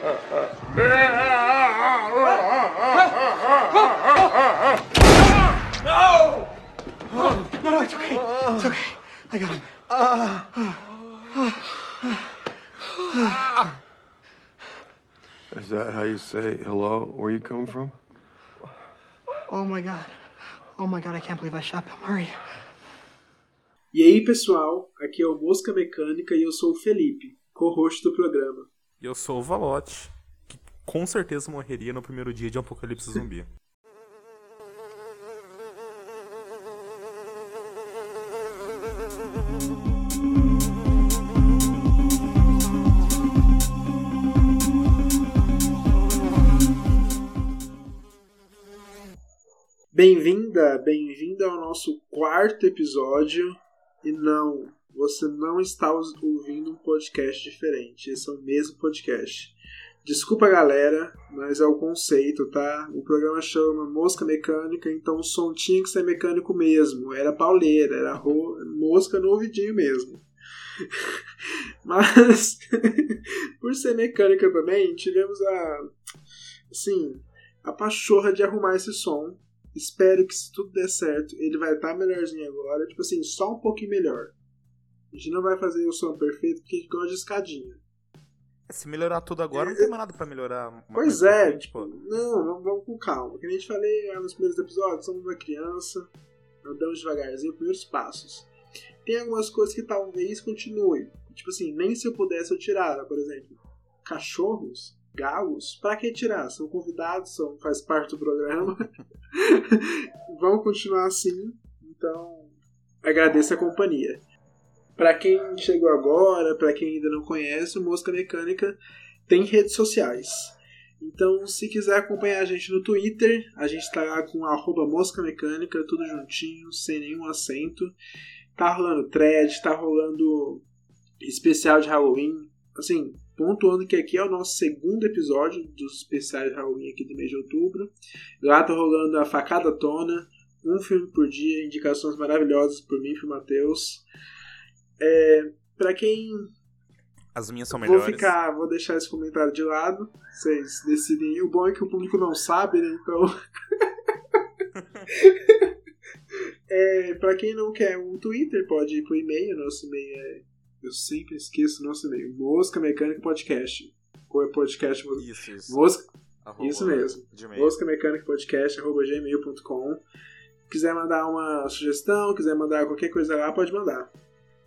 No! No, no, it's okay. It's okay. I got him. Is that how you say hello? Where you coming from? Oh my god. Oh my god, I can't believe I shot Bill Murray. E aí, pessoal, aqui é o Mosca Mecânica e eu sou o Felipe, co-host do programa. E eu sou o Valote, que com certeza morreria no primeiro dia de apocalipse zumbi. Bem-vinda, bem-vinda ao nosso quarto episódio. E não, você não está ouvindo um podcast diferente. Esse é o mesmo podcast. Desculpa, galera, mas é o conceito, tá? O programa chama Mosca Mecânica, então o som tinha que ser mecânico mesmo. Era pauleira, era ro- mosca no ouvidinho mesmo. Mas, por ser mecânica também, tivemos a. Assim, a pachorra de arrumar esse som. Espero que se tudo der certo, ele vai estar melhorzinho agora. Tipo assim, só um pouquinho melhor. A gente não vai fazer o som perfeito porque a gente gosta de escadinha. Se melhorar tudo agora, não tem mais nada pra melhorar. Pois é, tipo, pô. não, vamos, vamos com calma. Como a gente falei nos primeiros episódios, somos uma criança, andamos devagarzinho, primeiros passos. Tem algumas coisas que talvez continuem. Tipo assim, nem se eu pudesse eu tirara, por exemplo, cachorros, galos, pra que tirar? São convidados, são, faz parte do programa. Vão continuar assim, então agradeço a companhia. Pra quem chegou agora, pra quem ainda não conhece, o Mosca Mecânica tem redes sociais. Então, se quiser acompanhar a gente no Twitter, a gente tá lá com arroba mosca mecânica, tudo juntinho, sem nenhum acento. Tá rolando thread, tá rolando especial de Halloween. Assim, pontuando que aqui é o nosso segundo episódio dos especiais de Halloween aqui do mês de outubro. Lá tá rolando a facada tona, um filme por dia, indicações maravilhosas por mim e pro Matheus. É, pra quem As minhas são Vou melhores. ficar, vou deixar esse comentário de lado. Vocês decidem. O bom é que o público não sabe, né? Então. é, pra quem não quer o Twitter, pode ir pro e-mail. Nosso e-mail é. Eu sempre esqueço o nosso e-mail. Mosca Mecânica Podcast. Ou é podcast. Isso, isso. Mosca, Arroba isso mesmo. Mosca Mecânica Podcast, arroba gmail.com. Quiser mandar uma sugestão, quiser mandar qualquer coisa lá, pode mandar.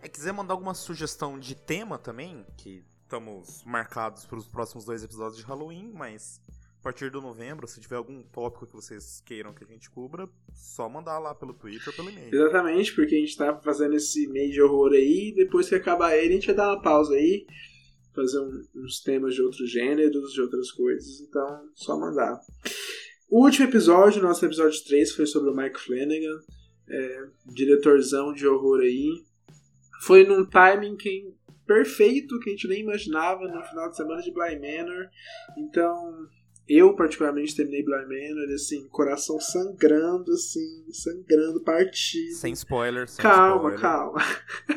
É, quiser mandar alguma sugestão de tema também, que estamos marcados para os próximos dois episódios de Halloween, mas a partir do novembro, se tiver algum tópico que vocês queiram que a gente cubra, só mandar lá pelo Twitter ou pelo e-mail. Exatamente, porque a gente tá fazendo esse meio de horror aí, depois que acabar ele, a gente vai dar uma pausa aí, fazer um- uns temas de outros gêneros, de outras coisas, então só mandar. O último episódio, nosso episódio 3, foi sobre o Mike Flanagan, é, diretorzão de horror aí. Foi num timing que, perfeito, que a gente nem imaginava, no final de semana de Bly Manor. Então, eu particularmente terminei Bly Manor, assim, coração sangrando, assim, sangrando, partido. Sem spoiler, sem Calma, spoiler. calma.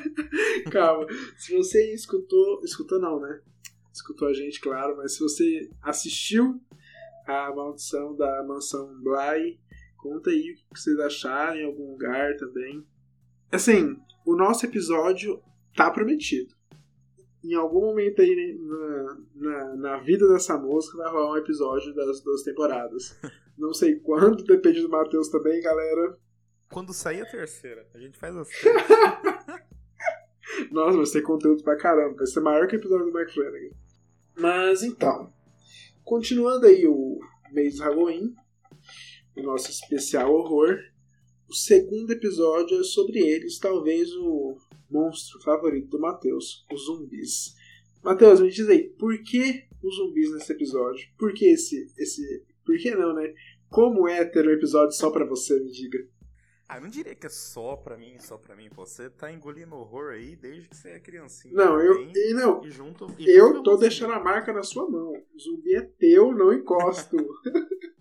calma. Se você escutou. Escutou não, né? Escutou a gente, claro, mas se você assistiu a maldição da mansão Bly, conta aí o que vocês acharam em algum lugar também. Assim, o nosso episódio tá prometido. Em algum momento aí né, na, na, na vida dessa música vai rolar um episódio das duas temporadas. Não sei quando, depende do Matheus também, galera. Quando sair a terceira, a gente faz assim. Nossa, vai ser conteúdo pra caramba. Vai ser maior que o episódio do Mike Flanagan. Mas então, continuando aí o mês do Halloween, o nosso especial horror, o segundo episódio é sobre eles, talvez o monstro favorito do Matheus, os zumbis. Matheus, me diz aí, por que os zumbis nesse episódio? Por que esse. esse por que não, né? Como é ter um episódio só pra você, me diga? Ah, eu não diria que é só pra mim, só pra mim. Você tá engolindo horror aí desde que você é criancinha. Não, eu. E não, E junto. E Eu tô deixando a marca na sua mão. O zumbi é teu, não encosto.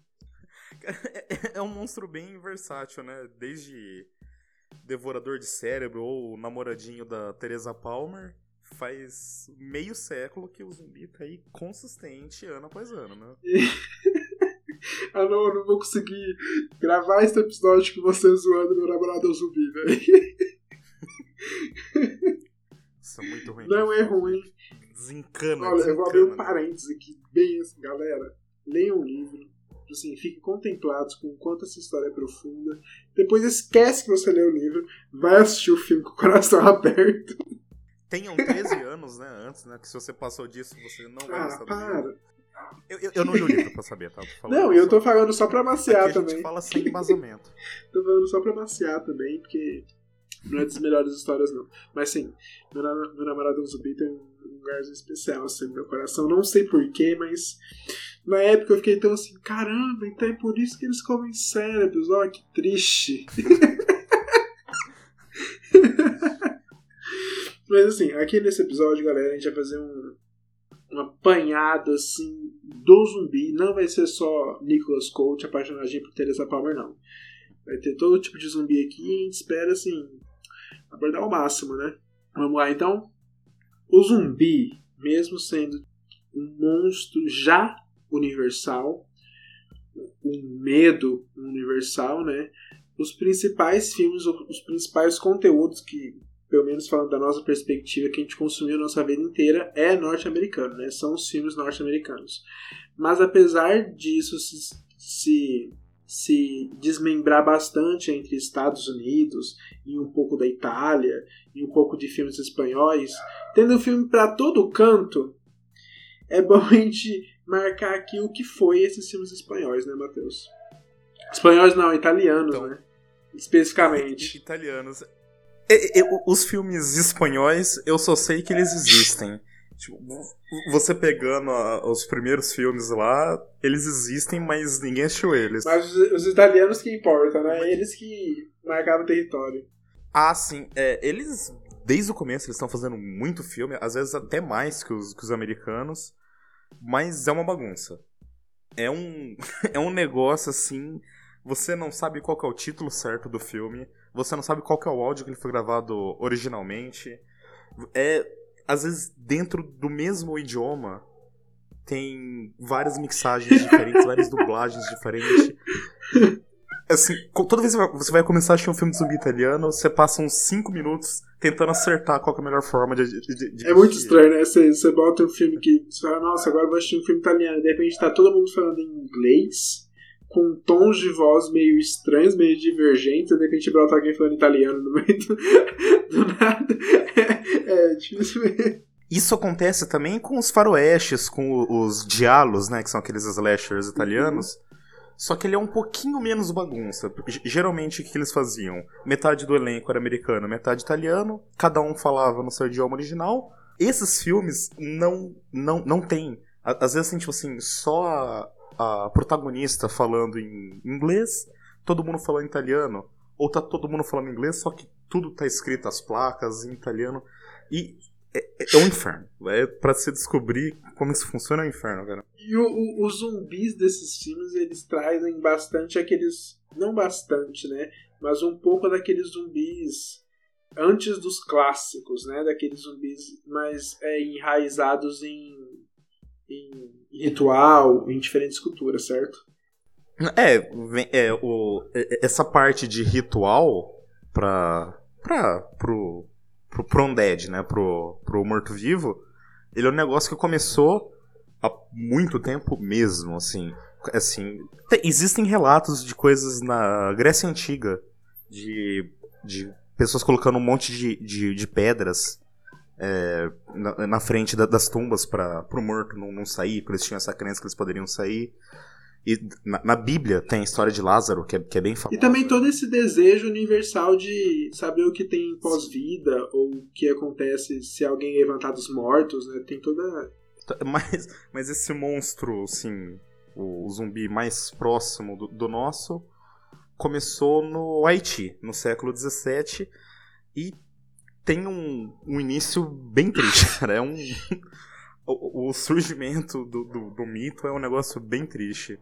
É um monstro bem versátil, né? Desde devorador de cérebro ou namoradinho da Teresa Palmer, faz meio século que o zumbi tá aí consistente ano após ano, né? ah não, eu não vou conseguir gravar esse episódio com você zoando meu namorado é um zumbi, velho. Isso é muito ruim. Não é ruim. Desencana, Olha, eu vou abrir um desencana. parênteses aqui, bem assim, galera. Leiam o livro. Assim, fiquem contemplados com o quanto essa história é profunda. Depois esquece que você leu o livro. Vai assistir o filme com o coração aberto. Tenham 13 anos, né, antes, né? Que se você passou disso, você não vai Ah, gostar do livro. para. Eu, eu, eu não li o livro pra saber, tá? Não, eu tô falando só pra Aqui maciar a gente também. fala sem embasamento. Tô falando só pra maciar também, porque não é das melhores histórias, não. Mas sim, meu, meu namorado é um zumbi tem um um lugarzinho especial assim, no meu coração. Não sei porquê, mas na época eu fiquei tão assim: caramba, então é por isso que eles comem cérebros. Olha que triste. mas assim, aqui nesse episódio, galera, a gente vai fazer um, um apanhado assim do zumbi. Não vai ser só Nicholas Colt apaixonadinho por Teresa Palmer, não. Vai ter todo tipo de zumbi aqui e a gente espera, assim, abordar ao máximo, né? Vamos lá, então. O zumbi, mesmo sendo um monstro já universal, um medo universal, né? Os principais filmes, os principais conteúdos que, pelo menos falando da nossa perspectiva, que a gente consumiu a nossa vida inteira é norte-americano, né? São os filmes norte-americanos. Mas apesar disso se, se se desmembrar bastante entre Estados Unidos e um pouco da Itália e um pouco de filmes espanhóis, tendo filme para todo canto, é bom a gente marcar aqui o que foi esses filmes espanhóis, né, Matheus? Espanhóis não, italianos, Então. né? Especificamente. Italianos. Os filmes espanhóis, eu só sei que eles existem. Tipo, você pegando a- os primeiros filmes lá, eles existem, mas ninguém assistiu eles. Mas os, os italianos que importam, né? Eles que marcavam o território. Ah, sim. É, eles, desde o começo, eles estão fazendo muito filme, às vezes até mais que os, que os americanos, mas é uma bagunça. É um, é um negócio assim. Você não sabe qual é o título certo do filme, você não sabe qual é o áudio que ele foi gravado originalmente. É, às vezes, dentro do mesmo idioma, tem várias mixagens diferentes, várias dublagens diferentes. Assim, toda vez que você vai começar a assistir um filme de zumbi italiano, você passa uns 5 minutos tentando acertar qual é a melhor forma de. de, de- É muito estranho, né? Você, você bota um filme que você fala, nossa, agora eu vou assistir um filme italiano. De repente tá todo mundo falando em inglês, com tons de voz meio estranhos, meio divergentes, de repente brota alguém falando italiano no meio do, do nada. É, é difícil mesmo. Isso acontece também com os faroestes, com os diálogos, né? Que são aqueles slashers italianos. Só que ele é um pouquinho menos bagunça. Geralmente, o que eles faziam? Metade do elenco era americano, metade italiano. Cada um falava no seu idioma original. Esses filmes não não, não tem. Às vezes tem, tipo assim, só a, protagonista falando em inglês, todo mundo falando italiano. Ou tá todo mundo falando inglês, só que tudo tá escrito, as placas em italiano. E é, é um inferno. É pra se descobrir como isso funciona, é um inferno, cara. E o- o- os zumbis desses filmes, eles trazem bastante aqueles. Não bastante, né? Mas um pouco daqueles zumbis antes dos clássicos, né? Daqueles zumbis mais é, enraizados em, em ritual, em diferentes culturas, certo? É, é o, é- é- essa parte de ritual pra, pra, pro, pro, undead, né? Pro, pro morto-vivo, ele é um negócio que começou há muito tempo mesmo, assim. assim te- existem relatos de coisas na Grécia Antiga, de, de pessoas colocando um monte de, de, de pedras é, na, na frente da- das tumbas para pro morto não, não sair, porque eles tinham essa crença que eles poderiam sair. E na, na Bíblia tem a história de Lázaro, que é, que é bem famosa. E também todo esse desejo universal de saber o que tem pós-vida, ou o que acontece se alguém levantar dos mortos, né? Tem toda. Mas, mas esse monstro, assim, o, o zumbi mais próximo do, do nosso, começou no Haiti, no século XVII, e tem um, um início bem triste, cara. É um. O, o surgimento do, do, do mito é um negócio bem triste.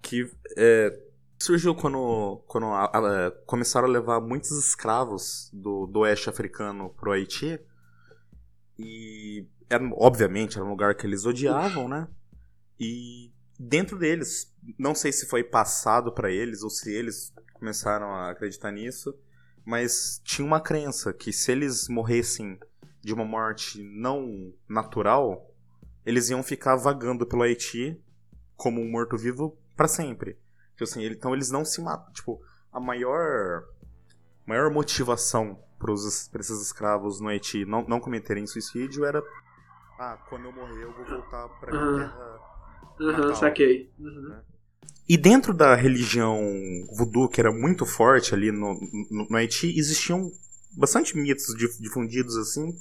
Que é, surgiu quando, quando a- a- começaram a levar muitos escravos do, do oeste africano pro Haiti. E, era, obviamente, era um lugar que eles odiavam, né? E dentro deles, não sei se foi passado para eles ou se eles começaram a acreditar nisso, mas tinha uma crença que se eles morressem de uma morte não natural, eles iam ficar vagando pelo Haiti como um morto-vivo para sempre. Tipo assim, então eles não se matam. Tipo, a maior maior motivação para esses escravos no Haiti não, não cometerem suicídio era ah, quando eu morrer eu vou voltar pra minha Uhum. terra Aham, natal. saquei. Uhum. E dentro da religião voodoo, que era muito forte ali no, no, no Haiti, existiam bastante mitos dif- difundidos assim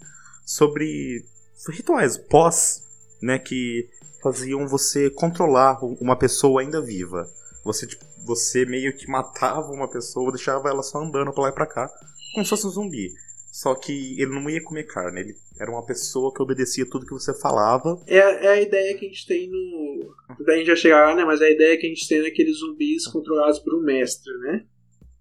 sobre rituais pós, né, que faziam você controlar uma pessoa ainda viva. Você, tipo, você meio que matava uma pessoa, deixava ela só andando pra lá e pra cá, como se fosse um zumbi. Só que ele não ia comer carne, ele era uma pessoa que obedecia tudo que você falava. É, é a ideia que a gente tem no. Daí a gente vai chegar lá, né? Mas é a ideia que a gente tem naqueles zumbis controlados por um mestre, né?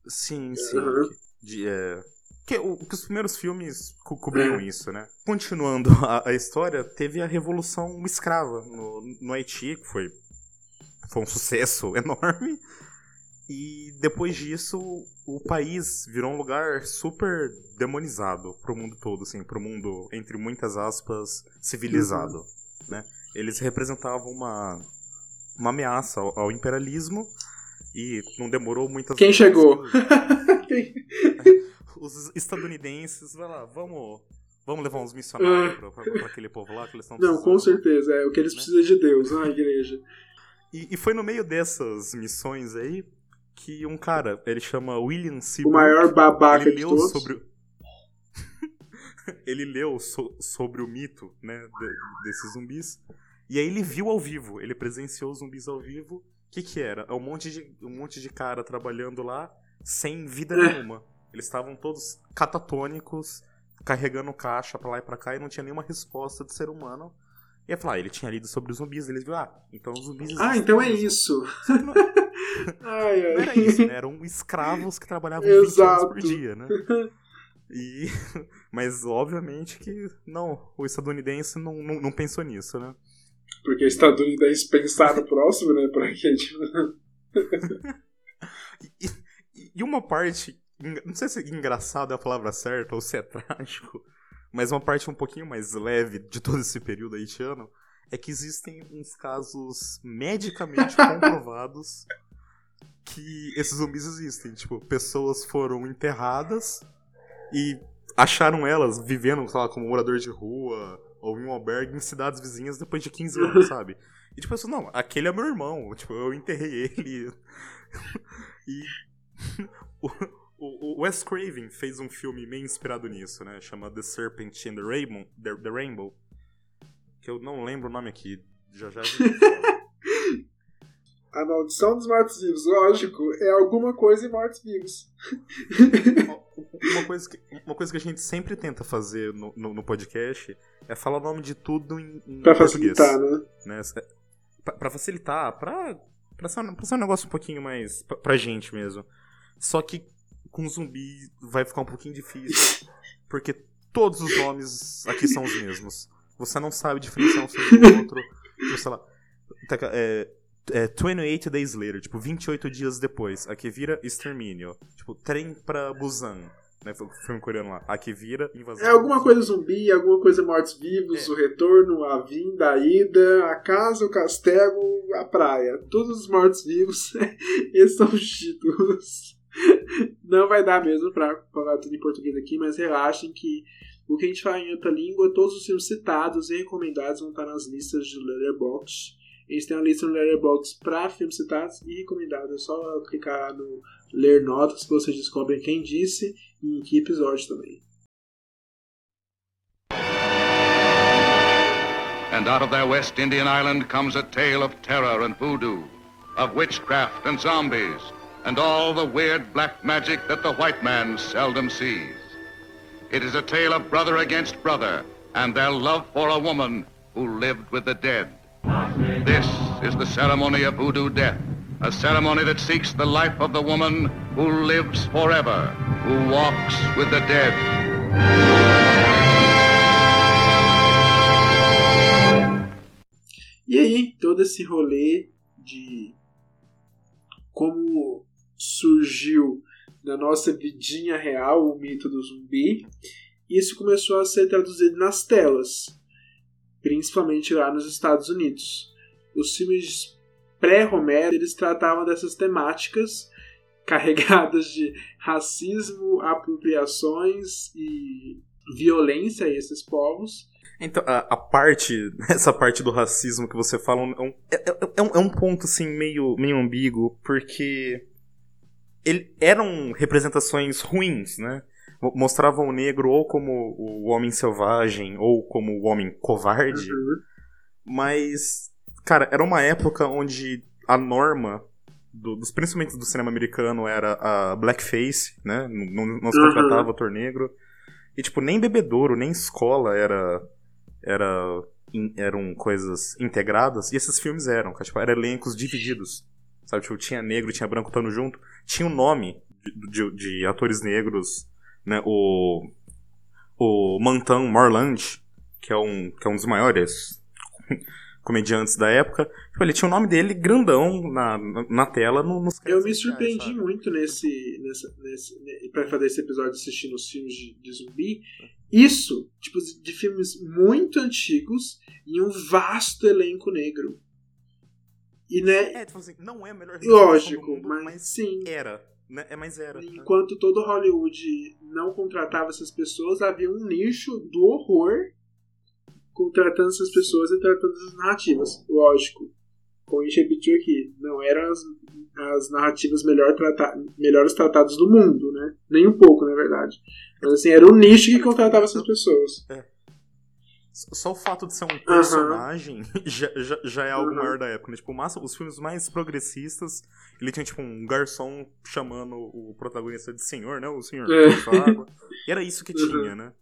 Sim, sim. Uhum. De, é, que, o- que os primeiros filmes co cobriam É. isso, né? Continuando a, a história, teve a Revolução Escrava no, no Haiti, que foi, foi um sucesso enorme. E depois disso, o país virou um lugar super demonizado pro mundo todo, assim, pro mundo, entre muitas aspas, civilizado, né? Eles representavam uma, uma ameaça ao, ao imperialismo e não demorou muitas Quem vezes chegou? Os estadunidenses, vai lá, vamos, vamos levar uns missionários pra, pra- pra aquele povo lá que eles estão Ah. Não, com certeza. É o que eles Né? precisam de Deus, a igreja. E, e foi no meio dessas missões aí que um cara, ele chama William O Seabrook, maior babaca ele de leu todos. sobre o- ele leu so- sobre o mito, né, de- desses zumbis. E aí ele viu ao vivo, ele presenciou os zumbis ao vivo. O que que era? É um monte de um monte de cara trabalhando lá sem vida É. nenhuma. Eles estavam todos catatônicos, carregando caixa pra lá e pra cá e não tinha nenhuma resposta de ser humano. E aí falar, ah, ele tinha lido sobre os zumbis, eles viram, ah, então os zumbis Ah, existem então é isso. Não- Ai, não ai. era isso, né? Eram escravos que trabalhavam 20 horas por dia, né? E, mas obviamente que não, o estadunidense não, não, não pensou nisso, né? Porque estadunidense pensar no próximo, né? Pra quê? E, e- e uma parte, não sei se engraçado é a palavra certa ou se é trágico, mas uma parte um pouquinho mais leve de todo esse período haitiano é que existem uns casos medicamente comprovados que esses zumbis existem. Tipo, pessoas foram enterradas e acharam elas vivendo, sei lá, como morador de rua ou em um albergue em cidades vizinhas depois de 15 anos, sabe? E tipo, assim, não, aquele é meu irmão, tipo, eu enterrei ele. e o, o, Wes Craven fez um filme meio inspirado nisso, né? Chama The Serpent and the Rainbow, the, the Rainbow que eu não lembro o nome aqui. Já já. a maldição dos mortos-vivos, lógico, é alguma coisa em mortos-vivos. uma, coisa que, uma coisa que a gente sempre tenta fazer no, no, no podcast é falar o nome de tudo em, em Pra português. facilitar, né? né? Pra, pra facilitar, pra, pra, ser, um- pra ser um negócio um pouquinho mais pra, pra gente mesmo. Só que com zumbi vai ficar um pouquinho difícil, porque todos os nomes aqui são os mesmos. Você não sabe diferenciar um sobre o outro. Tipo, sei lá, tá é, é 28 Days Later, tipo, 28 dias depois. Aqui vira Extermínio. Tipo, Trem pra Busan. Né, filme coreano lá. Aqui vira Invasão. É alguma coisa zumbi, alguma coisa mortos-vivos, É. o retorno, a vinda, a ida, a casa, o castelo, a praia. Todos os mortos-vivos, esses são os títulos. Não vai dar mesmo pra falar tudo em português aqui, mas relaxem que o que a gente fala em outra língua, todos os filmes citados e recomendados vão estar nas listas de Letterboxd. A gente tem uma lista no Letterboxd para filmes citados e recomendados. É só clicar no Ler Notas que vocês descobrem quem disse e em que episódio também. And out of their West Indian island comes a tale of terror and voodoo, of witchcraft and zombies, and all the weird black magic that the white man seldom sees. It is a tale of brother against brother and their love for a woman who lived with the dead. This is the ceremony of voodoo death, a ceremony that seeks the life of the woman who lives forever, who walks with the dead. E aí, todo esse rolê de como surgiu na nossa vidinha real o mito do zumbi, isso começou a ser traduzido nas telas, principalmente lá nos Estados Unidos. Os filmes pré-Romero, eles tratavam dessas temáticas carregadas de racismo, apropriações e violência a esses povos. Então, a, a, parte, essa parte do racismo que você fala é, é, é, um, é um ponto, assim, meio, meio ambíguo, porque ele, eram representações ruins, né? Mostravam o negro ou como o homem selvagem, ou como o homem covarde, uhum. mas, cara, era uma época onde a norma do, dos, principalmente do cinema americano, era a blackface, né? Não, não se uhum. contratava ator negro. E, tipo, nem bebedouro, nem escola era. era in, eram coisas integradas. E esses filmes eram, tipo, eram elencos divididos. Sabe, tipo, tinha negro, tinha branco estando junto. Tinha um nome de, de, de, atores negros, né? O. O Mantan Marland, que é um, que é um dos maiores comediantes da época. Tipo, ele tinha o nome dele grandão na, na, na tela no, nos Eu me surpreendi sabe? muito nesse, nessa, nesse, pra fazer esse episódio assistindo os filmes de, de zumbi. Isso, tipo, de filmes muito antigos e um vasto elenco negro. E, né, é, tipo assim, não é a melhor Lógico, mundo, mas, mas, sim. Era. Né? É, mas era. Enquanto todo Hollywood não contratava essas pessoas, havia um nicho do horror contratando essas pessoas e tratando essas narrativas. Lógico, como a gente repetiu aqui, não eram as, as narrativas melhor trata melhores tratadas do mundo, né? Nem um pouco, na verdade. Mas assim, era o nicho que contratava essas pessoas. É. Só o fato de ser um personagem uh -huh. já, já, já, é algo uh -huh. maior da época, né? Tipo, massa, os filmes mais progressistas, ele tinha, tipo, um garçom chamando o protagonista de senhor, né? O senhor é. água. E era isso que uh -huh. tinha, né?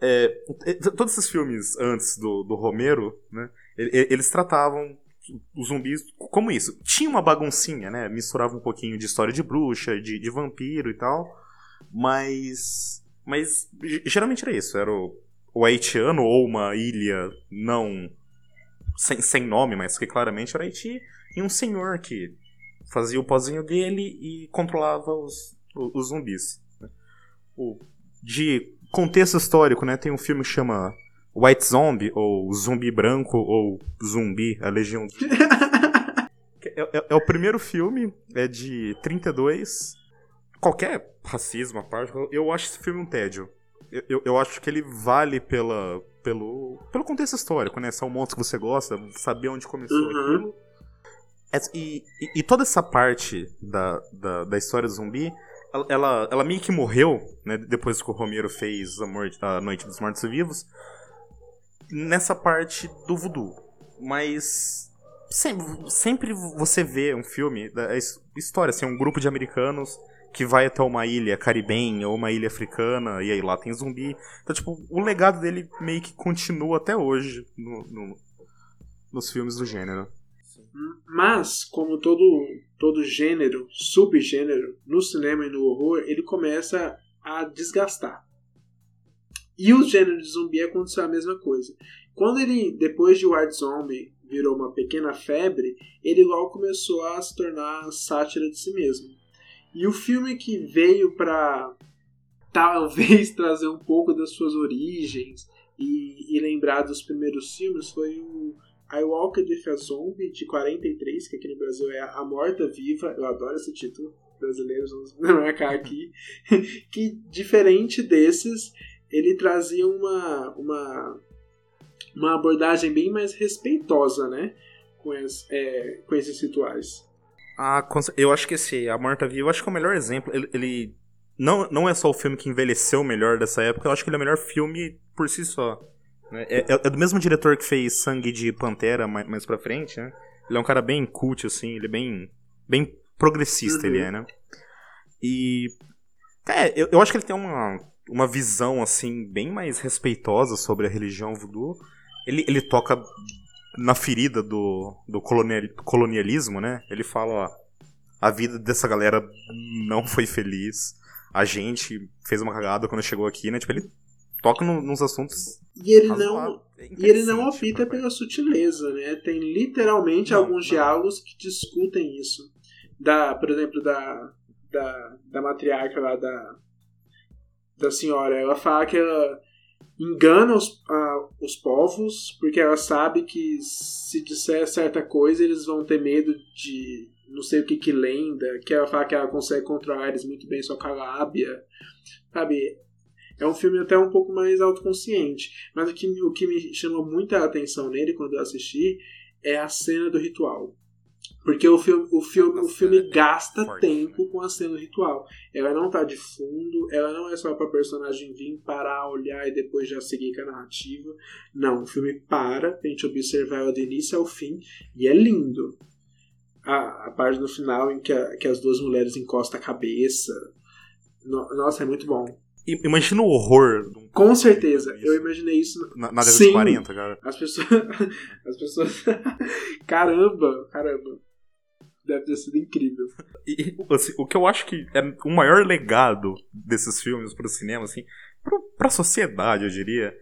É, todos esses filmes antes do, do Romero, né, eles tratavam os zumbis como isso. Tinha uma baguncinha, né? Misturava um pouquinho de história de bruxa, de, de vampiro e tal. Mas. Mas geralmente era isso. Era o, o haitiano ou uma ilha não. Sem, sem nome, mas que claramente era Haiti. E um senhor que fazia o pozinho dele e controlava os, os, os zumbis. O, de contexto histórico, né? Tem um filme que chama White Zombie, ou Zumbi Branco, ou Zumbi, a Legião. é, é, é, o primeiro filme, é de 32. Qualquer racismo à parte, eu acho esse filme um tédio. Eu, eu, acho que ele vale pela, pelo, pelo contexto histórico, né? São monstros que você gosta, saber onde começou uhum. aquilo. É, e, e, e, toda essa parte da, da, da história do zumbi ela, ela meio que morreu, né, depois que o Romero fez a, morte, a Noite dos Mortos Vivos, nessa parte do voodoo. Mas sempre, sempre você vê um filme, da história, assim, um grupo de americanos que vai até uma ilha caribenha ou uma ilha africana, e aí lá tem zumbi. Então, tipo, o legado dele meio que continua até hoje no, no nos filmes do gênero. Mas, como todo, todo gênero, subgênero, no cinema e no horror, ele começa a desgastar. E o gênero de zumbi aconteceu a mesma coisa. Quando ele, depois de White Zombie, virou uma pequena febre, ele logo começou a se tornar sátira de si mesmo. E o filme que veio para talvez trazer um pouco das suas origens e, e lembrar dos primeiros filmes foi o I Walked with a Zombie, de 43, que aqui no Brasil é A Morta Viva. Eu adoro esse título. Brasileiros, vamos marcar aqui. que, diferente desses, ele trazia uma, uma, uma abordagem bem mais respeitosa, né? Com, as, é, com esses rituais. Ah, eu acho que esse A Morta Viva, eu acho que é o melhor exemplo. Ele, ele não, não é só o filme que envelheceu melhor dessa época, eu acho que ele é o melhor filme por si só. Né? É, é, é, do mesmo diretor que fez Sangue de Pantera mais, mais pra frente, né? Ele é um cara bem cult, assim, ele é bem, bem progressista, uhum. ele é, né? E. É, eu, eu acho que ele tem uma, uma visão, assim, bem mais respeitosa sobre a religião voodoo. Ele, ele toca na ferida do, do colonialismo, né? Ele fala, ó, a vida dessa galera não foi feliz. A gente fez uma cagada quando chegou aqui, né? Tipo, ele toca no- nos assuntos. E ele não. É E ele não opta pela sutileza, né? Tem literalmente Não, alguns não. diálogos que discutem isso. Da, por exemplo, da, da, da matriarca lá da, da senhora. Ela fala que ela engana os, ah, os povos porque ela sabe que se disser certa coisa eles vão ter medo de não sei o que que lenda. Que ela fala que ela consegue controlar eles muito bem só com a lábia. Sabe? É um filme até um pouco mais autoconsciente. Mas o que, o que me chamou muita atenção nele quando eu assisti é a cena do ritual. Porque o filme, o filme, o filme gasta Forte, tempo com a cena ritual. Ela não tá de fundo, ela não é só pra personagem vir parar, olhar e depois já seguir com a narrativa. Não, o filme para, pra gente observar ela do início ao fim, e é lindo. A, a parte no final em que, a- que as duas mulheres encostam a cabeça. No- nossa, é muito bom. Imagina o horror. um- Com certeza, eu imaginei isso Na, na década Sim. de 40, cara. As pessoas. As pessoas. caramba, caramba. Deve ter sido incrível. E, assim, o que eu acho que é o maior legado desses filmes pro cinema, assim, pro, pra sociedade, eu diria,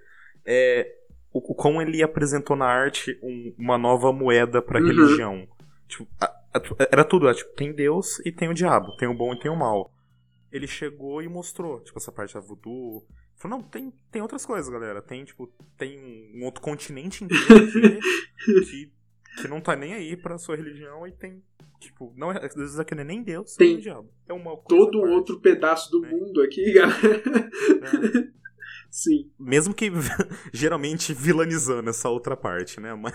é o, o como ele apresentou na arte um- uma nova moeda pra Uhum. religião. Tipo, a- a- era tudo, é, tipo, tem Deus e tem o diabo, tem o bom e tem o mal. Ele chegou e mostrou, tipo, essa parte da voodoo. Falou, não, tem, tem outras coisas, galera. Tem, tipo, tem um outro continente inteiro aqui que, que não tá nem aí pra sua religião e tem, tipo, não é, às vezes aqui não é nem Deus, Tem nem o diabo. É uma Todo parte. outro pedaço do É. mundo aqui, galera. É. Sim. Mesmo que geralmente vilanizando essa outra parte, né? Mas,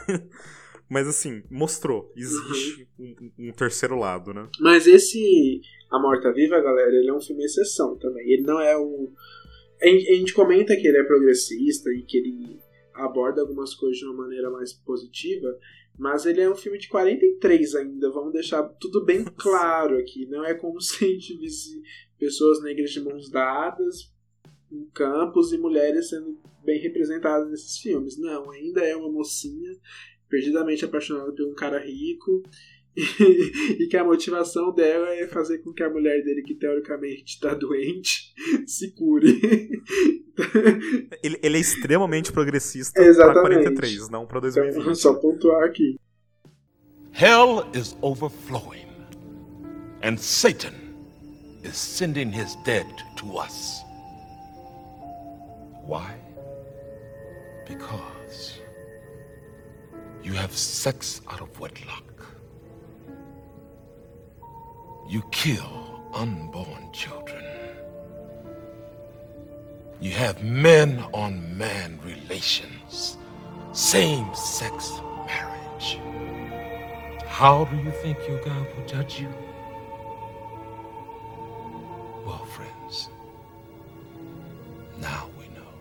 mas assim, mostrou. Existe Uhum. um, um terceiro lado, né? Mas esse A Morta Viva, galera, ele é um filme exceção também. Ele não é o. A gente comenta que ele é progressista e que ele aborda algumas coisas de uma maneira mais positiva, mas ele é um filme de 43 ainda. Vamos deixar tudo bem claro aqui. Não é como se a gente visse pessoas negras de mãos dadas em campos e mulheres sendo bem representadas nesses filmes. Não, ainda é uma mocinha perdidamente apaixonada por um cara rico e que a motivação dela é fazer com que a mulher dele, que teoricamente está doente, se cure. Ele, ele é extremamente progressista Exatamente. pra 43, não pra Então, 2020. só pontuar aqui. Hell is overflowing, and Satan is sending his dead to us. Why? Because you have sex out of wedlock. You kill unborn children. You have men on man relations, same sex marriage. How do you think your God will judge you? Well, friends, now we know.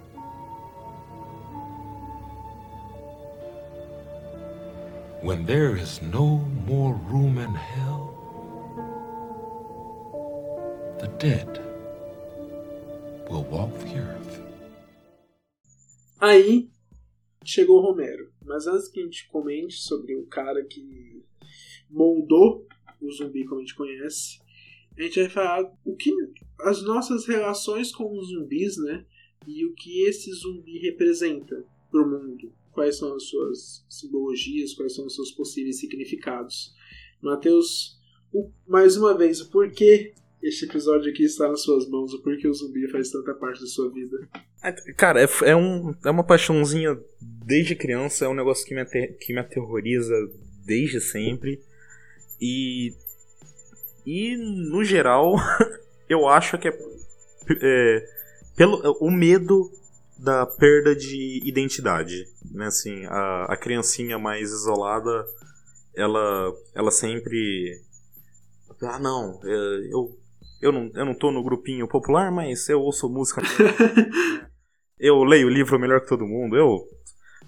When there is no more room in hell, the dead will walk the earth. Aí chegou Romero. Mas antes que a gente comente sobre o cara que moldou o zumbi como a gente conhece, a gente vai falar o que as nossas relações com os zumbis, né? E o que esse zumbi representa para o mundo. Quais são as suas simbologias, quais são os seus possíveis significados. Matheus, o- mais uma vez, o porquê este episódio aqui está nas suas mãos, o porquê o zumbi faz tanta parte da sua vida. É, Cara, é, é, um, é uma paixãozinha desde criança, é um negócio que me, ater- que me aterroriza desde sempre. E. E, no geral, eu acho que é, é pelo o medo da perda de identidade. Né? Assim, a, a criancinha mais isolada, ela, ela sempre. Ah, não, é, eu, eu, não, eu não tô no grupinho popular, mas eu ouço música eu leio o livro melhor que todo mundo, eu.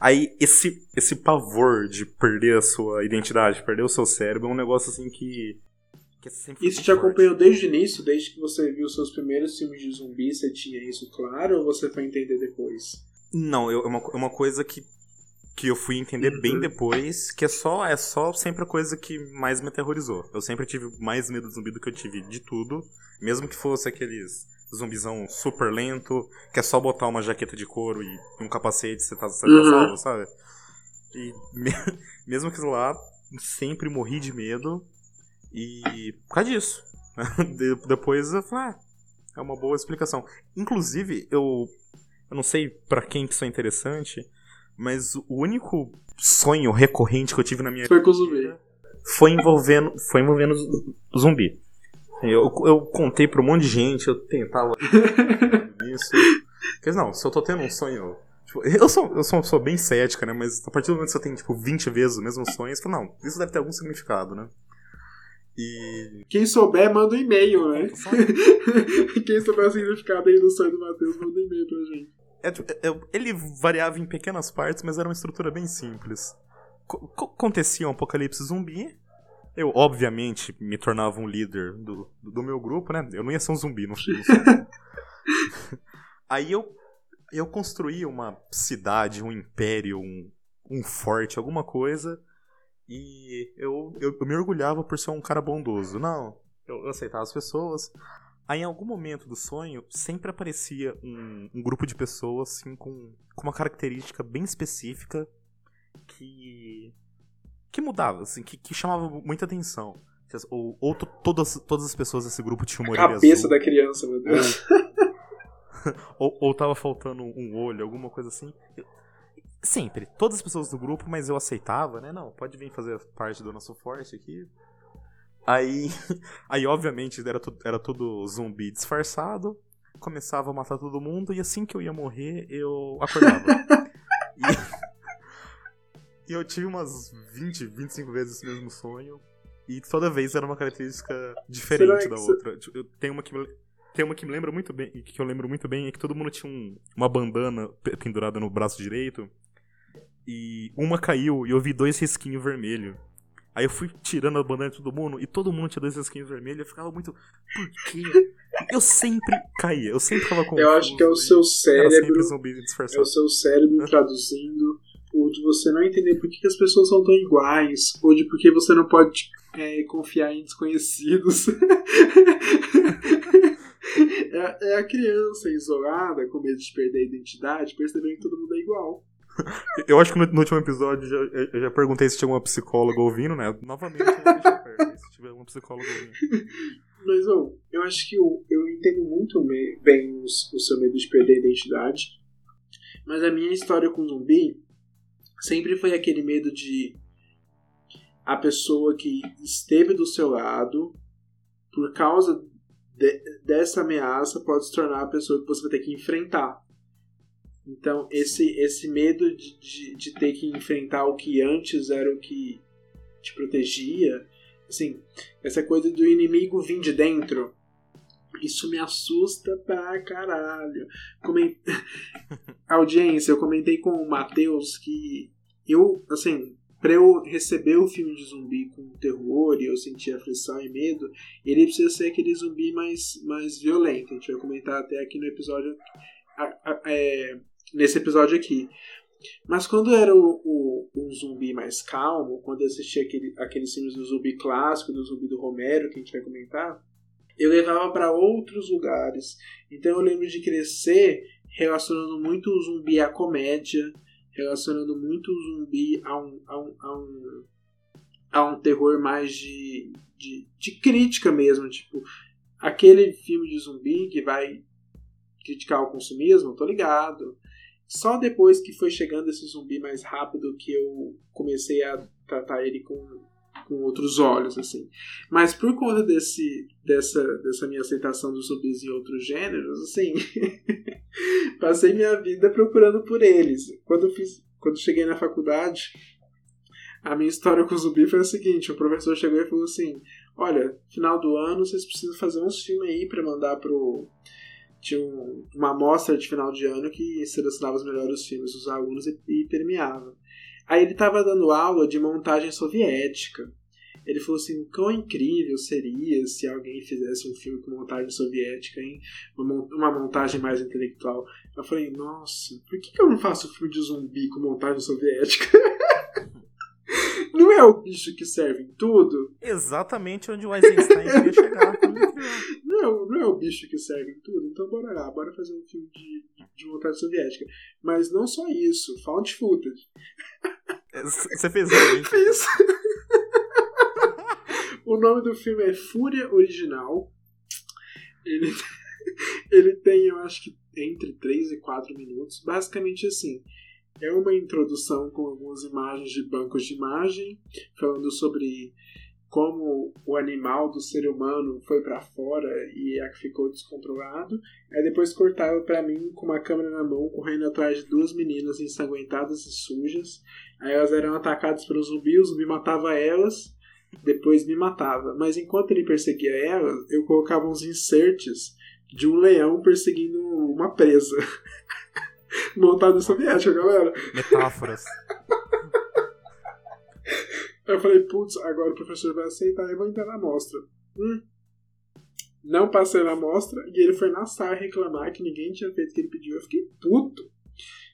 Aí esse, esse pavor de perder a sua identidade, perder o seu cérebro, é um negócio assim que. que sempre foi Isso te forte. acompanhou desde o início, desde que você viu seus primeiros filmes de zumbi, você tinha isso claro ou você foi entender depois? Não, é uma, é uma coisa que, que eu fui entender Uhum. bem depois, que é só, é só sempre a coisa que mais me aterrorizou. Eu sempre tive mais medo do zumbi do que eu tive de tudo, mesmo que fosse aqueles zumbizão super lento, que é só botar uma jaqueta de couro e um capacete você tá, você tá Uhum. salvo, sabe? E me- mesmo que lá, sempre morri de medo e por causa disso. De- depois eu falei, ah, é uma boa explicação. Inclusive, eu, eu não sei pra quem que isso é interessante, mas o único sonho recorrente que eu tive na minha Foi com zumbi. foi envolvendo, foi envolvendo zumbi. Eu, eu contei pra um monte de gente, eu tentava isso. Dizer, não, se eu tô tendo um sonho. tipo, eu sou, eu sou uma pessoa bem cética, né? Mas a partir do momento que você tem, tipo, 20 vezes o mesmo sonho, você fala, não, isso deve ter algum significado, né? E. Quem souber, manda um e-mail, né? Quem souber o significado aí do sonho do Matheus, manda um e-mail pra gente. É, é, é, ele variava em pequenas partes, mas era uma estrutura bem simples. Co- co- acontecia um apocalipse zumbi. Eu, obviamente, me tornava um líder do, do meu grupo, né? Eu não ia ser um zumbi, não, não sou. Aí eu, eu construí uma cidade, um império, um, um forte, alguma coisa. E eu, eu, eu me orgulhava por ser um cara bondoso. Não, eu, eu aceitava as pessoas. Aí, em algum momento do sonho, sempre aparecia um, um grupo de pessoas, assim, com, com uma característica bem específica que. que mudava, assim, que, que chamava muita atenção. Ou, ou to- todas, todas as pessoas desse grupo tinham uma orelha Cabeça azul, da criança, meu Deus. ou, ou tava faltando um olho, alguma coisa assim. Eu- sempre, todas as pessoas do grupo, mas eu aceitava, né? Não, pode vir fazer parte do nosso forte aqui. Aí, aí obviamente, era, tu, era tudo zumbi disfarçado. Começava a matar todo mundo, e assim que eu ia morrer, eu acordava. e, e eu tive umas 20, 25 vezes esse mesmo sonho. E toda vez era uma característica diferente que da você- outra. Tipo, Eu tenho uma que me, tem uma que me lembra muito bem, que eu lembro muito bem, é que todo mundo tinha um- uma bandana pe- pendurada no braço direito. E uma caiu e eu vi dois risquinhos vermelhos. Aí eu fui tirando a bandana de todo mundo e todo mundo tinha dois risquinhos vermelhos. Eu ficava muito. Por quê? Eu sempre caía, eu sempre ficava com Eu acho que é o seu Era sempre cérebro. zumbi É o seu cérebro traduzindo ou de você não entender por que, que as pessoas são tão iguais, ou de por que você não pode é, confiar em desconhecidos. é, é a criança isolada, com medo de perder a identidade, percebendo que todo mundo é igual. Eu acho que no, último episódio eu já, eu já perguntei se tinha alguma psicóloga ouvindo, né? Novamente, eu se tiver alguma psicóloga ouvindo. Mas ô, eu acho que eu, eu entendo muito bem o, o seu medo de perder a identidade. Mas a minha história com zumbi sempre foi aquele medo de a pessoa que esteve do seu lado, por causa de- dessa ameaça, pode se tornar a pessoa que você vai ter que enfrentar. Então, esse, esse medo de, de, de ter que enfrentar o que antes era o que te protegia, assim, essa coisa do inimigo vir de dentro, isso me assusta pra caralho. Comen- Audiência, eu comentei com o Matheus que eu, assim, pra eu receber o filme de zumbi com terror e eu sentir aflição e medo, ele precisa ser aquele zumbi mais, mais violento. A gente vai comentar até aqui no episódio. a- a- é, nesse episódio aqui. Mas quando era o, o, um zumbi mais calmo, quando eu assistia aquele, aqueles filmes do zumbi clássico, do zumbi do Romero, que a gente vai comentar, eu levava para outros lugares. Então eu lembro de crescer relacionando muito o zumbi à comédia, relacionando muito o zumbi a um, a um, a um, a um terror mais de, de, de crítica mesmo. Tipo, aquele filme de zumbi que vai criticar o consumismo, tô ligado. Só depois que foi chegando esse zumbi mais rápido que eu comecei a tratar ele com, com outros olhos, assim. Mas por conta desse, dessa, dessa minha aceitação dos zumbis em outros gêneros, assim, passei minha vida procurando por eles. Quando fiz, quando cheguei na faculdade, a minha história com o zumbi foi a seguinte: o professor chegou e falou assim: Olha, final do ano vocês precisam fazer uns filmes aí para mandar pro tinha um- uma amostra de final de ano que selecionava os melhores filmes dos alunos e, e premiava. Aí ele estava dando aula de montagem soviética. Ele falou assim: quão incrível seria se alguém fizesse um filme com montagem soviética, hein? Uma, mon- uma montagem mais intelectual. Eu falei: nossa, por que, que eu não faço filme de zumbi com montagem soviética? Não é o bicho que serve em tudo? Exatamente onde o Eisenstein queria chegar. Não é, o- não é o bicho que serve em tudo? Então bora lá, bora fazer um filme de, de vontade soviética. Mas não só isso, found footage. É, Você fez realmente. Fiz. o nome do filme é Fúria Original. Ele, ele tem, eu acho que, entre 3 e 4 minutos. Basicamente assim. É uma introdução com algumas imagens de bancos de imagem, falando sobre como o animal do ser humano foi pra fora e é ficou descontrolado. Aí depois cortava pra mim com uma câmera na mão, correndo atrás de duas meninas ensanguentadas e sujas. Aí elas eram atacadas pelo zumbi, o zumbi matava elas, depois me matava. Mas enquanto ele perseguia elas, eu colocava uns inserts de um leão perseguindo uma presa. Montado soviética, galera. Metáforas. Eu falei, putz, agora o professor vai aceitar e vou entrar na amostra. Hum. Não passei na amostra e ele foi na sala reclamar que ninguém tinha feito o que ele pediu. Eu fiquei puto.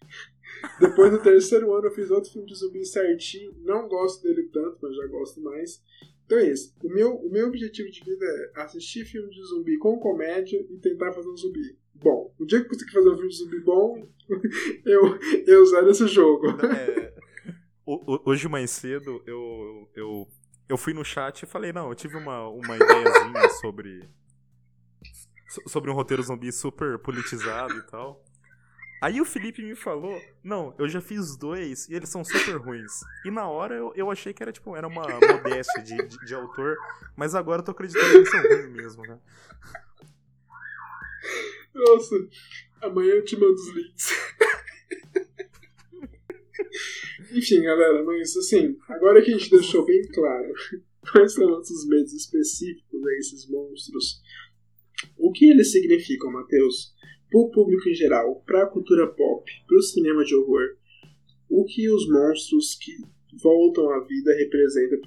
Depois do terceiro ano eu fiz outro filme de zumbi certinho. Não gosto dele tanto, mas já gosto mais. Então é isso. O meu, o meu objetivo de vida é assistir filme de zumbi com comédia e tentar fazer um zumbi. Bom, o dia que eu conseguir fazer um filme de zumbi bom, eu, eu zero esse jogo. É, hoje mais cedo eu, eu, eu fui no chat e falei, não, eu tive uma, uma ideiazinha sobre. so- sobre um roteiro zumbi super politizado e tal. Aí o Felipe me falou, não, eu já fiz dois e eles são super ruins. E na hora eu, eu achei que era tipo, era uma modéstia de, de, de autor, mas agora eu tô acreditando que eles são ruins mesmo, né? Nossa, amanhã eu te mando os links. Enfim, galera, mas assim, agora que a gente deixou bem claro quais são nossos medos específicos a esses monstros, o que eles significam, Matheus, para o público em geral, para a cultura pop, para o cinema de horror, o que os monstros que voltam à vida representam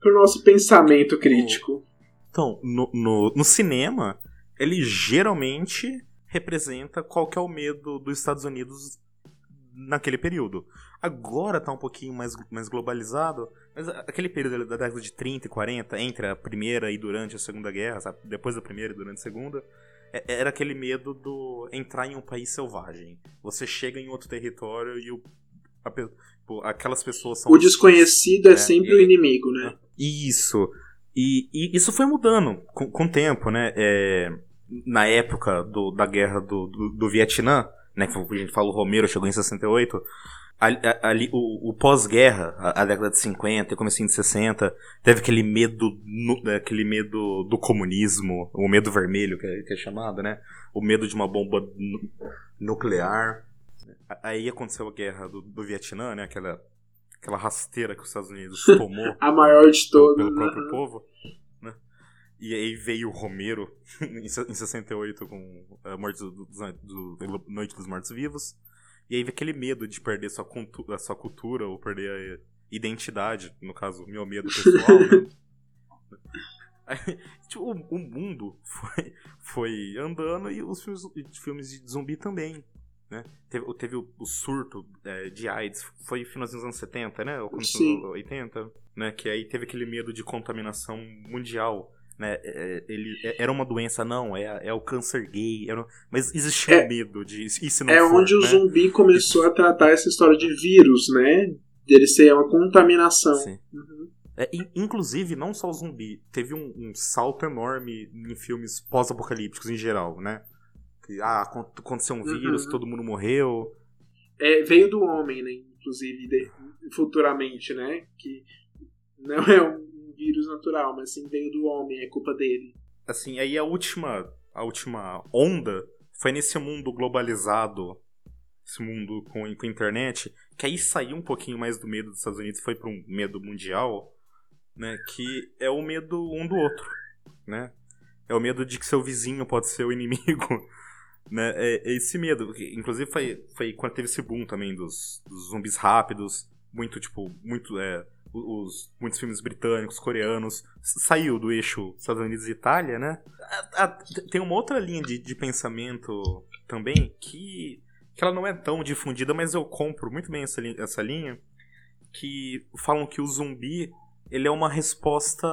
para o nosso pensamento crítico? Então, no, no, no cinema, ele geralmente representa qual que é o medo dos Estados Unidos naquele período. Agora tá um pouquinho mais, mais globalizado, mas aquele período da década de 30 e 40, entre a primeira e durante a segunda guerra, sabe? depois da primeira e durante a segunda, é- era aquele medo do entrar em um país selvagem. Você chega em outro território e o, a pô, aquelas pessoas são O desconhecido é, É, sempre é. o inimigo, né? isso. E, e isso foi mudando com, com o tempo, né? É, na época do- da guerra do, do, do Vietnã, né? Que a gente fala o Romero chegou em 68. Ali, ali- o, o pós-guerra, a, a década de 50 e comecinho de 60, teve aquele medo, nu- aquele medo do comunismo, o medo vermelho que é, que é chamado, né? O medo de uma bomba nu- nuclear. Aí aconteceu a guerra do, do Vietnã, né? Aquela, aquela rasteira que os Estados Unidos tomou A maior de pelo, todas. pelo né? próprio povo. E aí veio o Romero em se- em 68 com a morte do, do- do- Noite dos Mortos Vivos. E aí veio aquele medo de perder sua, a sua cultura ou perder a identidade, no caso, meu medo pessoal, né? Aí, tipo, o, o mundo foi, foi andando e os filmes, filmes de zumbi também. Né? Teve, teve o, o surto é, de AIDS, foi finalzinho dos anos 70, né? Ou começo dos 80, né? Que aí teve aquele medo de contaminação mundial. Né? É, ele, é- era uma doença, não, é, é o câncer gay. era- mas existia É- medo de. Se não É for, onde o né? zumbi começou a tratar essa história de vírus, né? Dele ser uma contaminação. Sim. Uhum. É, in- inclusive, não só o zumbi, teve um, um salto enorme em filmes pós-apocalípticos em geral, né? Que, ah, acon- aconteceu um vírus, Uhum. todo mundo morreu. É, veio do homem, né? Inclusive, de- futuramente, né? Que não é um vírus natural, mas sim veio do homem, é culpa dele. Assim, aí a última, a última onda foi nesse mundo globalizado, esse mundo com, com internet, que aí saiu um pouquinho mais do medo dos Estados Unidos foi para um medo mundial, né? Que é o medo um do outro, né? É o medo de que seu vizinho pode ser o inimigo, né? É, é esse medo. Inclusive foi, foi quando teve esse boom também dos, dos zumbis rápidos, muito, tipo, muito, é, os, muitos filmes britânicos, coreanos, saiu do eixo Estados Unidos e Itália, né? A- a- tem uma outra linha de, de pensamento também que, que ela não é tão difundida, mas eu compro muito bem essa, essa linha, que falam que o zumbi ele é uma resposta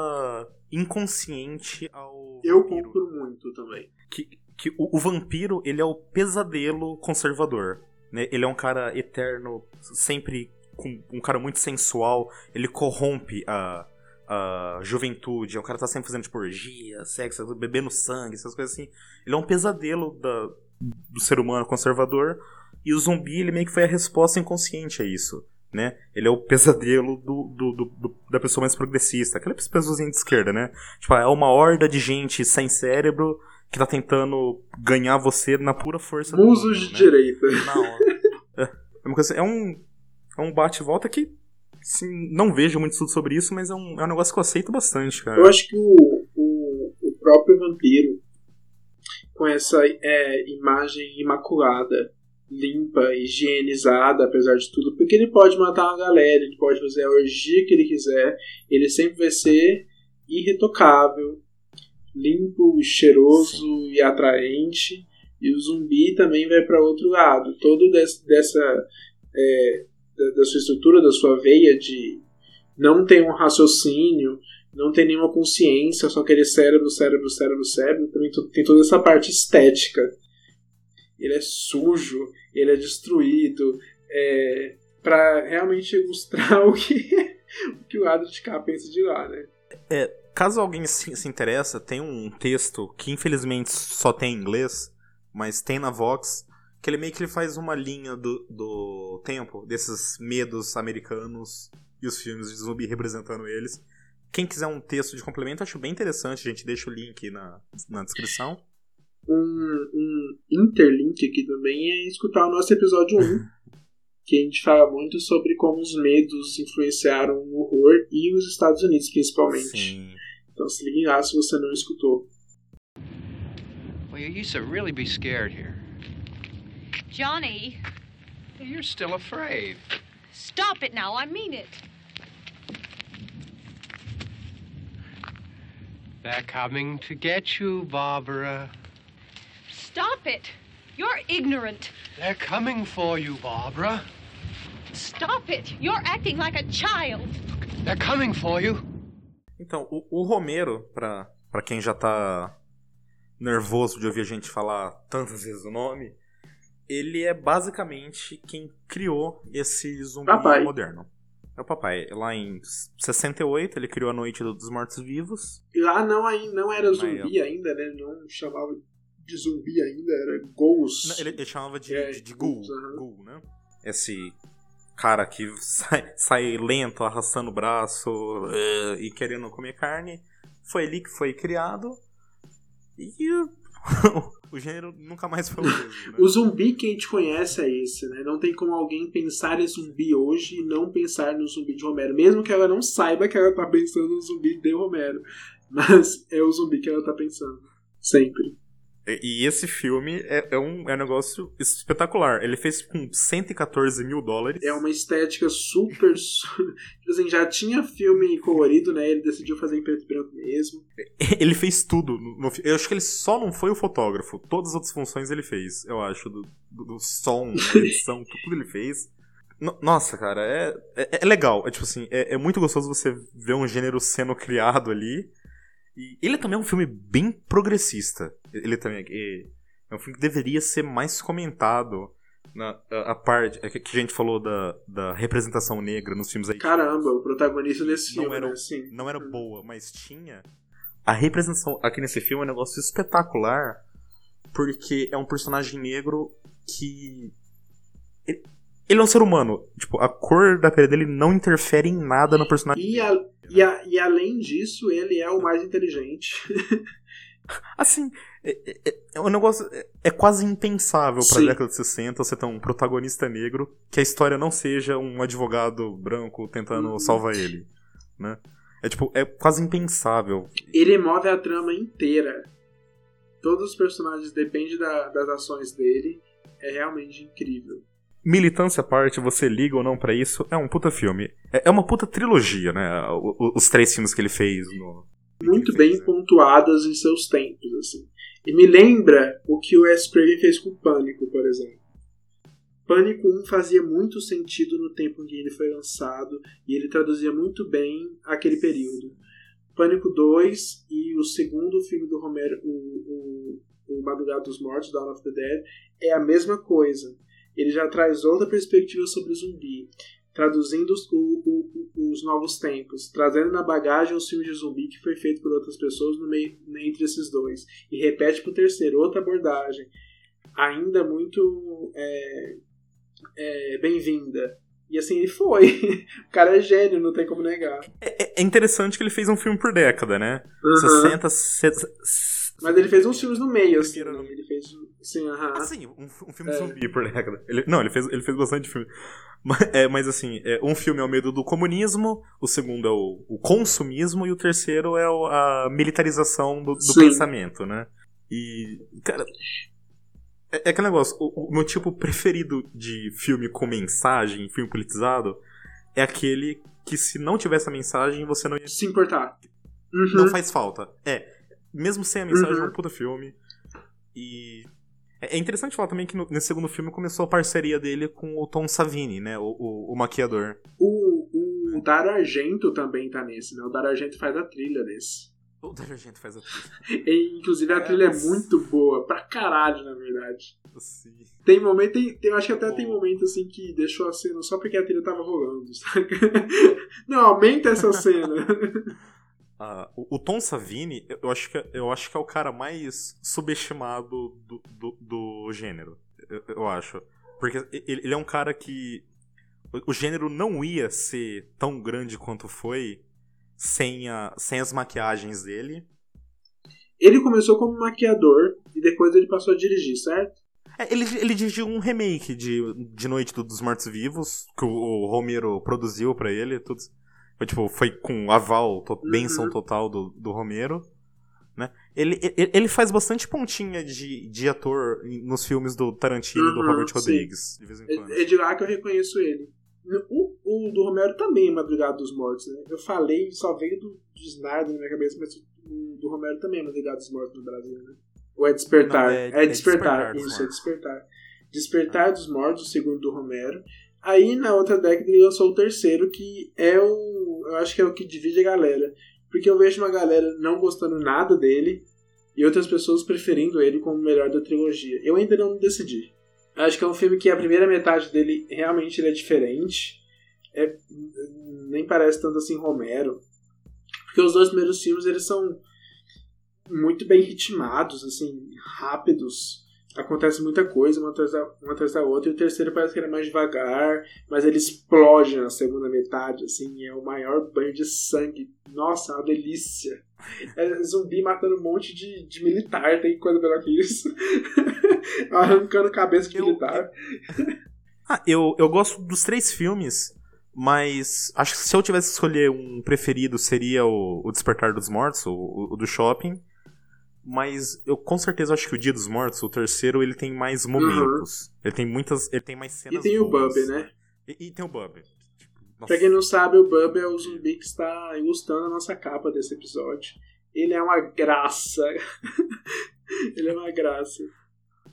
inconsciente ao Eu vampiro. compro muito também. que, que o, o vampiro ele é o pesadelo conservador. Né? Ele é um cara eterno, sempre com um cara muito sensual. Ele corrompe a, a juventude. É um cara tá sempre fazendo tipo orgia, sexo, bebendo sangue, essas coisas assim. Ele é um pesadelo da, do ser humano conservador. E o zumbi ele meio que foi a resposta inconsciente a isso. Né? Ele é o pesadelo do, do- do- do- da pessoa mais progressista, aquela pessoazinha de esquerda, né? Tipo, é uma horda de gente sem cérebro que tá tentando ganhar você na pura força do Musos número, de né? direita. Não, é, é uma coisa- é um, é um bate-volta que assim, não vejo muito estudo sobre isso, mas é um, é um negócio que eu aceito bastante, cara. Eu acho que o, o, o próprio vampiro, com essa é, imagem imaculada, limpa, higienizada, apesar de tudo, porque ele pode matar uma galera, ele pode fazer a orgia que ele quiser, ele sempre vai ser irretocável, limpo, cheiroso e atraente. E o zumbi também vai para outro lado. Todo des, dessa é, da, da sua estrutura, da sua veia de não ter um raciocínio, não tem nenhuma consciência, só querer cérebro, cérebro, cérebro, cérebro. Também tem toda essa parte estética. Ele é sujo, ele é destruído, é, para realmente ilustrar o que, o que o de cá pensa de lá, né? Caso alguém se, se interessa, tem um texto que infelizmente só tem em inglês, mas tem na Vox, que ele meio que ele faz uma linha do, do tempo, desses medos americanos e os filmes de zumbi representando eles. Quem quiser um texto de complemento, acho bem interessante, a gente deixa o link na, na descrição. Um, um interlink aqui também é escutar o nosso episódio 1, que a gente fala muito sobre como os medos influenciaram o horror e os Estados Unidos, principalmente. Sim. Então se liguem lá se você não escutou. Well, you used to really be scared here. Johnny, You're still afraid. stop it now. I mean it. They're coming to get you, Barbara. Stop it. You're ignorant. They're coming for you, Barbara. Stop it. You're acting like a child. They're coming for you. Então, o, o Romero, pra, pra quem já tá nervoso de ouvir a gente falar tantas vezes o nome, ele é basicamente quem criou esse zumbi Papai. moderno. É o papai. Lá em 68, ele criou a Noite dos Mortos-Vivos. E lá não, não era zumbi ainda, né? Não chamava de zumbi ainda, era. Não, Ele, ele chamava de, É, de, de Ghoul, ghouls. Ghoul, né? Esse cara que sai, sai lento, arrastando o braço eh, e querendo comer carne. Foi ali que foi criado. E o, gênero nunca mais foi o mesmo, né? O zumbi que a gente conhece é esse, né? Não tem como alguém pensar em zumbi hoje e não pensar no zumbi de Romero. Mesmo que ela não saiba que ela tá pensando no zumbi de Romero. Mas é o zumbi que ela tá pensando. Sempre. E esse filme é, é um, é um negócio espetacular. Ele fez com 114 mil dólares. É uma estética super. su- Tipo assim, já tinha filme colorido, né? Ele decidiu fazer em preto e branco mesmo. Ele fez tudo. no- eu acho que ele só não foi o fotógrafo. Todas as outras funções ele fez, eu acho. Do, do, do som, da edição, tudo ele fez. No- Nossa, cara, é, é, é legal. É tipo assim, é, é muito gostoso você ver um gênero sendo criado ali. E ele também é um filme bem progressista. Ele também é, é um filme que deveria ser mais comentado. Na, a, a parte é que que a gente falou da, da representação negra nos filmes aí. Caramba, o protagonista desse Não filme, era- né? Sim. não era boa, mas tinha. A representação aqui nesse filme é um negócio espetacular, porque é um personagem negro que. Ele, ele é um ser humano. Tipo, a cor da pele dele não interfere em nada no personagem. E, a- e, a- e além disso, ele é o mais inteligente. Assim, é, é, é um negócio. É, é quase impensável pra Sim. década de 60 você ter um protagonista negro que a história não seja um advogado branco tentando Uhum. salvar ele. Né? É tipo, é quase impensável. Ele move a trama inteira. Todos os personagens dependem da- das ações dele. É realmente incrível. Militância à parte, você liga ou não pra isso, é um puta filme. É é uma puta trilogia, né? Os três filmes que ele fez no. Muito bem fez, né? pontuadas em seus tempos, assim. E me lembra o que o Wes Craven fez com o Pânico, por exemplo. Pânico 1 fazia muito sentido no tempo em que ele foi lançado e ele traduzia muito bem aquele período. Pânico 2 e o segundo filme do Romero, o, o, o Madrugada dos Mortos, Dawn of the Dead, é a mesma coisa. Ele já traz outra perspectiva sobre o zumbi, traduzindo os, o, o, os novos tempos, trazendo na bagagem o filme de zumbi que foi feito por outras pessoas no meio, entre esses dois. E repete para o terceiro, outra abordagem, ainda muito é, é, bem-vinda. E assim ele foi. o cara é gênio, não tem como negar. É, é interessante que ele fez um filme por década, né? Uhum. 60, 60. Mas ele fez uns filmes no meio, assim. Ele fez. Assim, aham. Ah, sim, um, um filme É. zumbi por década. Ele, não, ele fez, ele fez bastante filme. Mas, é, mas assim, é, um filme é o medo do comunismo, o segundo é o, o consumismo e o terceiro é o- a militarização do, do Sim. pensamento, né? E, cara. É, é aquele negócio, o, o meu tipo preferido de filme com mensagem, filme politizado, é aquele que se não tivesse a mensagem você não ia Se importar. Uhum. não faz falta. É, mesmo sem a mensagem, Uhum. é um puta filme. E é é interessante falar também que no- nesse segundo filme começou a parceria dele com o Tom Savini, né? O, o, o maquiador. O, o Dario Argento também tá nesse, né? O Dario Argento faz a trilha desse. O Dario Argento faz a trilha. E, inclusive a É, trilha nossa. é muito boa, pra caralho, na verdade. Assim. Tem momento, tem, tem- eu acho que até Oh. tem momento assim que deixou a cena só porque a trilha tava rolando, saca? Não, aumenta essa cena. Ah, o, o Tom Savini, eu acho, que, é- eu acho que é o cara mais subestimado do, do, do gênero. Eu, eu acho. Porque ele, ele é um cara que. o- O gênero não ia ser tão grande quanto foi sem, a, sem as maquiagens dele. Ele começou como maquiador e depois ele passou a dirigir, certo? É, ele, ele dirigiu um remake de, de Noite do- dos Mortos Vivos, que o, o Romero produziu pra ele. Tudo, foi, tipo, foi com aval, to, Uhum. benção total do, do Romero. Né? Ele, ele, ele faz bastante pontinha de, de ator nos filmes do Tarantino e do Uhum, Robert sim. Rodrigues, de vez em quando. É, é de lá que eu reconheço ele. O, o do Romero também é Madrugada dos Mortos, né? Eu falei, só veio do, do Snyder na minha cabeça, mas o do Romero também é Madrugada dos Mortos no Brasil, né? Ou é Despertar? Não, é- é, é Despertar, Despertar isso, é. Despertar. Despertar dos Mortos, o segundo do Romero. Aí na outra década ele lançou o terceiro, que é o. Eu acho que é o que divide a galera. Porque eu vejo uma galera não gostando nada dele e outras pessoas preferindo ele como o melhor da trilogia. Eu ainda não decidi. Acho que é um filme que a primeira metade dele realmente ele é diferente. É, nem parece tanto assim Romero. Porque os dois primeiros filmes eles são muito bem ritmados, assim, rápidos. Acontece muita coisa uma atrás, da, uma atrás da outra. E o terceiro parece que ele é mais devagar, mas ele explode na segunda metade, assim. É o maior banho de sangue. Nossa, é uma delícia. É zumbi matando um monte de, de militar, tem coisa melhor que isso. Arrancando cabeça de Eu- militar. Ah, eu, eu gosto dos três filmes, mas acho que se eu tivesse que escolher um preferido seria o, o Despertar dos Mortos, o- o do shopping. Mas eu com certeza acho que o Dia dos Mortos, o terceiro, ele tem mais momentos. Ele tem muitas. Ele tem mais E cenas. tem o boas. Bub, né? E, e tem o Bub. Tipo, nossa. Pra quem não sabe, o Bub é o zumbi que está ilustrando a nossa capa desse episódio. Ele é uma graça. ele é uma graça.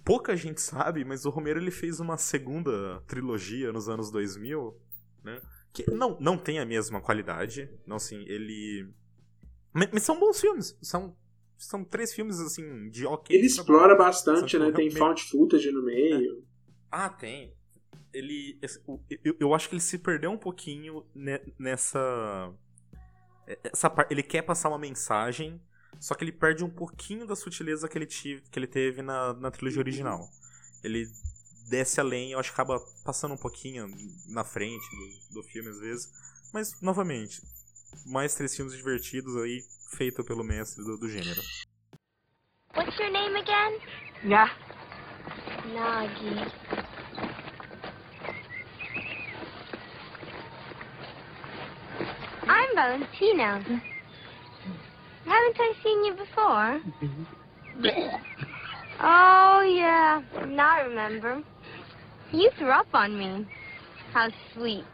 Pouca gente sabe, mas o Romero ele fez uma segunda trilogia nos anos 2000, né? Que não, não tem a mesma qualidade. Não, assim, ele. Mas, mas são bons filmes. São, são três filmes, assim, de ok. Ele explora bastante, né? Tem found footage no meio. Ah, tem. Ele. Eu, eu acho que ele se perdeu um pouquinho ne- nessa. Essa parte. Ele quer passar uma mensagem, só que ele perde um pouquinho da sutileza que ele, tive, que ele teve na, na trilogia original. Ele desce além, eu acho que acaba passando um pouquinho na frente do, do filme às vezes. Mas, novamente, mais três filmes divertidos aí, feito pelo mestre do, do gênero. What's your name again? Yeah. Nagi. I'm Valentina. Haven't I seen you before? Oh, yeah. Now I remember. You threw up on me. How sweet.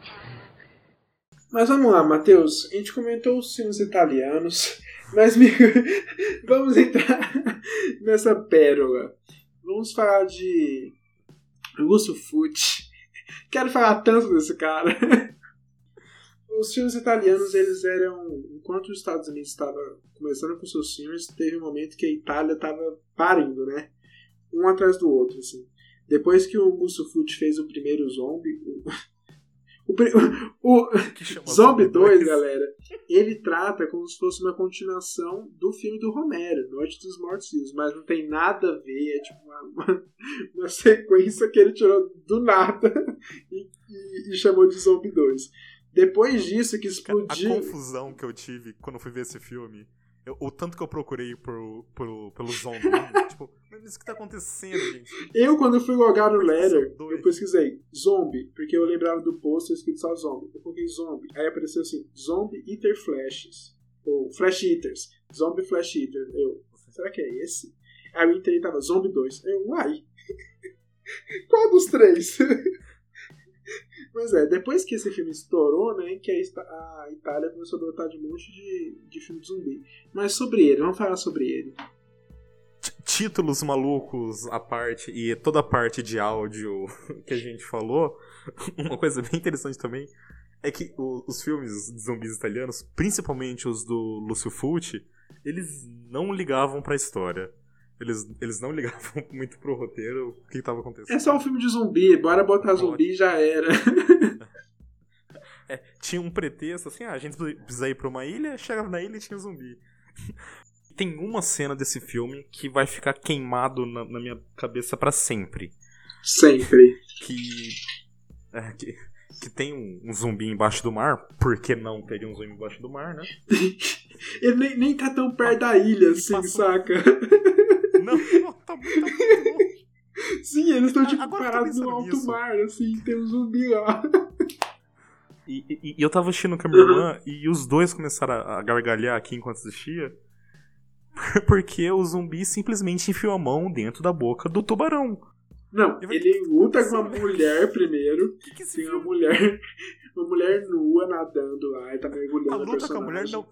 Mas vamos lá, Matheus. A gente comentou os filmes italianos, mas vamos entrar nessa pérola. Vamos falar de Lúcio Fucci Quero falar tanto desse cara. Os filmes italianos, eles eram. Enquanto os Estados Unidos estava começando com seus filmes, teve um momento que a Itália estava parindo, né? Um atrás do outro, assim. Depois que o Mussolini fez o primeiro zombie. O, o Zombie 2, galera, ele trata como se fosse uma continuação do filme do Romero, Noite dos Mortos Vivos, mas não tem nada a ver, é tipo uma, uma, uma sequência que ele tirou do nada e, e, e chamou de Zombie 2. Depois disso que explodiu. A confusão que eu tive quando fui ver esse filme. Eu, o tanto que eu procurei por, por, pelo zombie. tipo, mas o que tá acontecendo, gente? Eu, quando fui logar no Letter, eu pesquisei zombie, porque eu lembrava do post escrito só zombie. Eu coloquei zombie. Aí apareceu assim: Zombie Eater Flashes. Ou Flash Eaters. Zombie Flash Eater. Eu, será que é esse? Aí o entrei tava Zombie 2. Eu, uai. Qual dos três? Pois é, depois que esse filme estourou, né, que a Itália começou a dotar de um monte de, de filme de zumbi. Mas sobre ele, vamos falar sobre ele. Títulos malucos à parte e toda a parte de áudio que a gente falou, uma coisa bem interessante também é que os filmes de zumbis italianos, principalmente os do Lúcio Fulci, eles não ligavam para a história. Eles, eles não ligavam muito pro roteiro, o que tava acontecendo. É só um filme de zumbi, bora botar zumbi e já era. é, tinha um pretexto assim, ah, a gente precisa ir pra uma ilha, chegava na ilha e tinha zumbi. Tem uma cena desse filme que vai ficar queimado na, na minha cabeça para sempre. Sempre. Que, é, que, que tem um, um, zumbi embaixo do mar, por que não teria um zumbi embaixo do mar, né? Ele nem, nem tá tão perto da ilha, assim, passou... saca? Não, não tá, muito, tá muito longe. Sim, eles estão tipo parados no alto nisso. mar, assim, tem um zumbi lá. E, e, e eu tava assistindo com a minha irmã e os dois começaram a, a gargalhar aqui enquanto assistia. Porque o zumbi simplesmente enfiou a mão dentro da boca do tubarão. Não, ele luta com a mulher primeiro. Que que tem filme? uma mulher, uma mulher nua nadando lá, e tá mergulhando. A luta com a mulher não.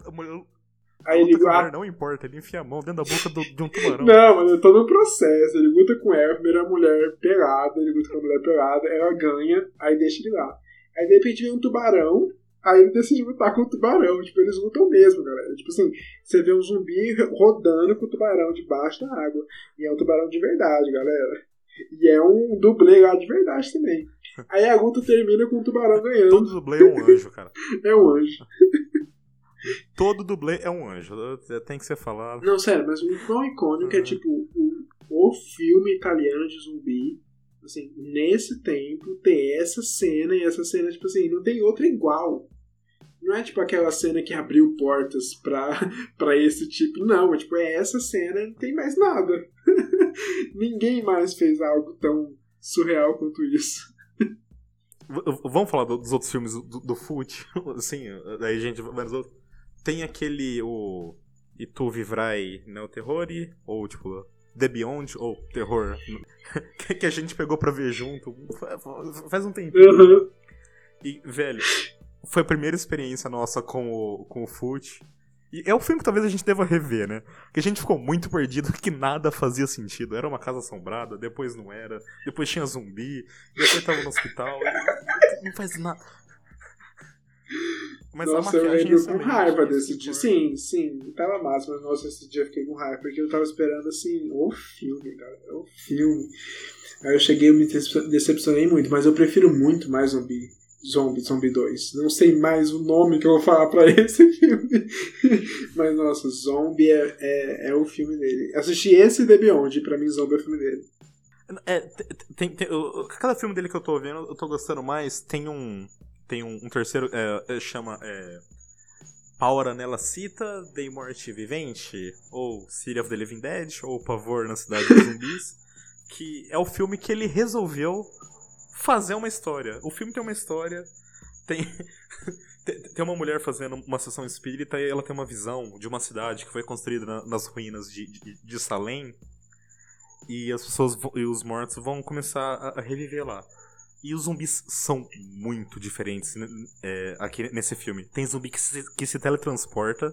Aí ele luta não importa, ele enfia a mão dentro da boca do, de um tubarão. Não, mas é todo um processo. Ele luta com ela, primeiro a mulher pelada, ele luta com a mulher pelada, ela ganha, aí deixa ele lá. Aí de repente vem um tubarão, aí ele decide lutar com o tubarão. Tipo, eles lutam mesmo, galera. Tipo assim, você vê um zumbi rodando com o tubarão debaixo da água. E é um tubarão de verdade, galera. E é um dublê lá de verdade também. Aí a luta termina com o tubarão ganhando. Todo dublê é um anjo, cara. é um anjo. Todo dublê é um anjo, tem que ser falado. Não, sério, mas o quão icônico é tipo o, o filme italiano de zumbi. Assim, nesse tempo ter essa cena e essa cena, tipo assim, não tem outra igual. Não é tipo aquela cena que abriu portas pra, pra esse tipo, não. É tipo, é essa cena e não tem mais nada. Ninguém mais fez algo tão surreal quanto isso. Vamos falar dos outros filmes do, do Foot? Sim, daí a gente vai nos outros tem aquele o e tu vivrai no terror ou tipo The Beyond ou terror que a gente pegou pra ver junto faz um tempo. Uhum. E velho, foi a primeira experiência nossa com o com o Foot. E é o filme que talvez a gente deva rever, né? Que a gente ficou muito perdido, que nada fazia sentido. Era uma casa assombrada, depois não era, depois tinha zumbi, depois tava no hospital. Não faz nada. Mas nossa, eu lembro com raiva desse dia. Sim, sim, tava massa, mas nossa, esse dia eu fiquei com raiva, porque eu tava esperando assim, o filme, cara, o filme. Aí eu cheguei e me decepcionei muito, mas eu prefiro muito mais Zombie. Zombie, Zombie 2. Não sei mais o nome que eu vou falar pra esse filme. Mas, nossa, Zombie é, é, é o filme dele. Assisti esse e The Beyond, pra mim, Zombie é o filme dele. É, tem, tem, cada filme dele que eu tô vendo, eu tô gostando mais. Tem um, tem um, um terceiro, é, é, chama é, Power Anela Cita, Day Morte Vivente, ou City of the Living Dead, ou Pavor na Cidade dos Zumbis, que é o filme que ele resolveu fazer uma história. O filme tem uma história, tem, tem uma mulher fazendo uma sessão espírita e ela tem uma visão de uma cidade que foi construída na, nas ruínas de, de, de Salem, e as pessoas e os mortos vão começar a, a reviver lá. E os zumbis são muito diferentes né, é, aqui nesse filme. Tem zumbi que se, que se teletransporta.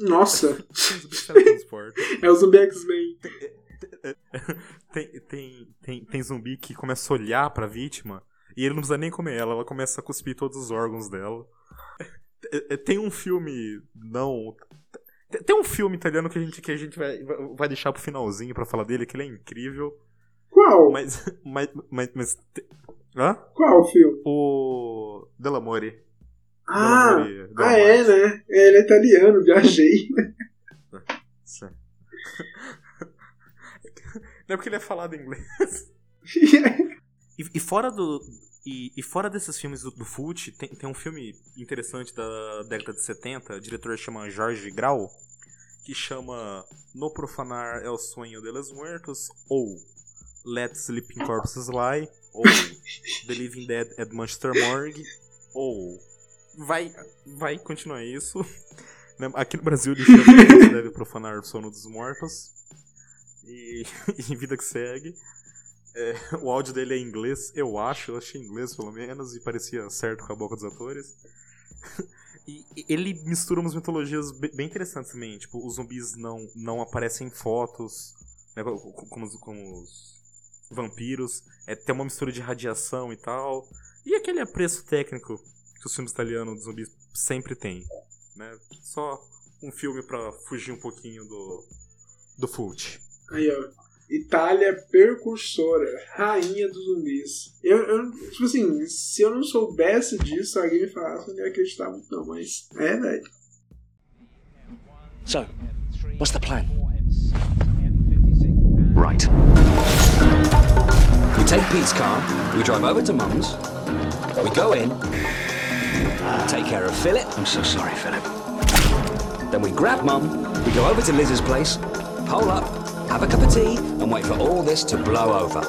Nossa! Tem zumbi que se teletransporta. é o zumbi X-Men. Tem, é, tem, tem, tem, tem zumbi que começa a olhar pra vítima e ele não precisa nem comer ela, ela começa a cuspir todos os órgãos dela. É, é, Tem um filme. Não. tem- um filme italiano que a gente, que a gente vai, vai deixar pro finalzinho pra falar dele, que ele é incrível. Qual? Mas. Mas. Mas. mas te- hã? Qual o filme? O. Delamore. Ah, Delamore- ah é, né? É, ele é italiano, viajei. Sim. Não é porque ele é falado em inglês. E, e fora do. E, e fora desses filmes do, do tem, tem um filme interessante da década de 70, o diretor chama Jorge Grau, que chama No Profanar é o Sonho de los Muertos, ou Let Sleeping Corpses Lie, ou The Living Dead at Manchester Morgue, ou. Vai, vai continuar isso. Né, Aqui no Brasil ele chama se Deve Profanar o Sono dos Mortos. E, e vida que segue. É, o áudio dele é em inglês, eu acho, eu achei em inglês pelo menos, e parecia certo com a boca dos atores. E ele mistura umas mitologias be- bem interessantes também, tipo, os zumbis não, não aparecem em fotos, né, co- co- como, os, como os vampiros, é, tem uma mistura de radiação e tal, e aquele apreço técnico que os filmes italianos de zumbis sempre têm, né, só um filme pra fugir um pouquinho do, do Fult. Aí, ó. Itália percursora, rainha dos zumbis. Eu, eu, tipo assim, se eu não soubesse disso, alguém me falasse, eu não ia acreditar muito, não, mas é, velho. So, what's the plan? Right. We take Pete's car, we drive over to Mum's, we go in, take care of Philip. I'm so sorry, Philip. Then we grab Mum, we go over to Liz's place, hole up, have a cup of tea, and wait for all this to blow over.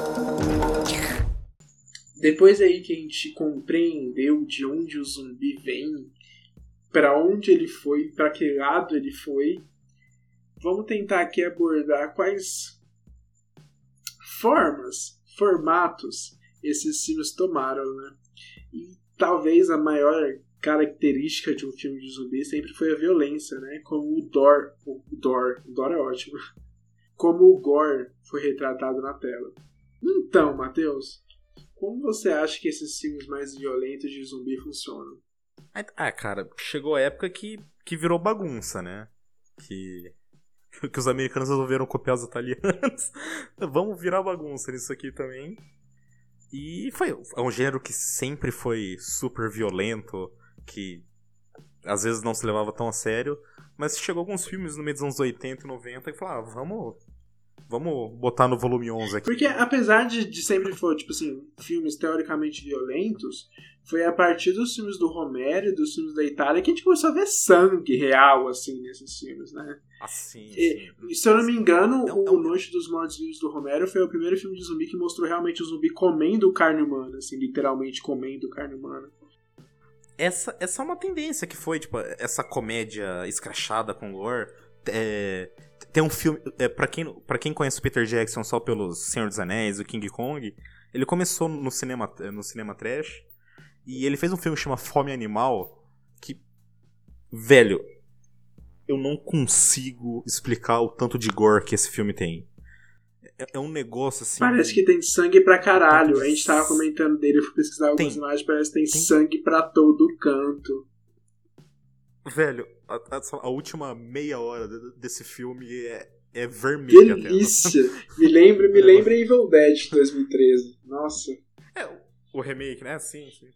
Depois aí que a gente compreendeu de onde o zumbi vem, pra onde ele foi, pra que lado ele foi, vamos tentar aqui abordar quais formas, formatos esses filmes tomaram, né? E talvez a maior característica de um filme de zumbi sempre foi a violência, né? Como o Dor, o Dor, o Dor é ótimo. Como o Gore foi retratado na tela. Então, Matheus, como você acha que esses filmes mais violentos de zumbi funcionam? Ah, cara, chegou a época que, que virou bagunça, né? Que, que os americanos resolveram copiar os italianos. Vamos virar bagunça nisso aqui também. E foi é um gênero que sempre foi super violento, que às vezes não se levava tão a sério, mas chegou alguns filmes no meio dos anos 80 e 90 e falaram, ah, vamos, vamos botar no volume 11 aqui. Porque apesar de, de sempre for, tipo assim, filmes teoricamente violentos, foi a partir dos filmes do Romero e dos filmes da Itália que a gente começou a ver sangue real, assim, nesses filmes, né? Assim, E, se eu não me engano, um- é o Noite dos Mortos Vivos do Romero foi o primeiro filme de zumbi que mostrou realmente o zumbi comendo carne humana, assim, literalmente comendo carne humana. essa, essa é uma tendência que foi, tipo, essa comédia escrachada com gore. É, tem um filme. É, para quem, pra quem conhece o Peter Jackson só pelos Senhor dos Anéis, o King Kong, ele começou no cinema, no cinema trash. E ele fez um filme que chama Fome Animal. Que. Velho. Eu não consigo explicar o tanto de gore que esse filme tem. É, é um negócio assim. Parece que tem sangue pra caralho. A gente tava comentando dele, eu fui pesquisar algumas Tem. imagens, parece que tem, Tem. sangue pra todo canto. Velho, a, a- a última meia hora de- desse filme é, é vermelha. Delícia! Me lembra, me lembra Evil Dead de 2013. Nossa. É, o remake, né? Sim, sim.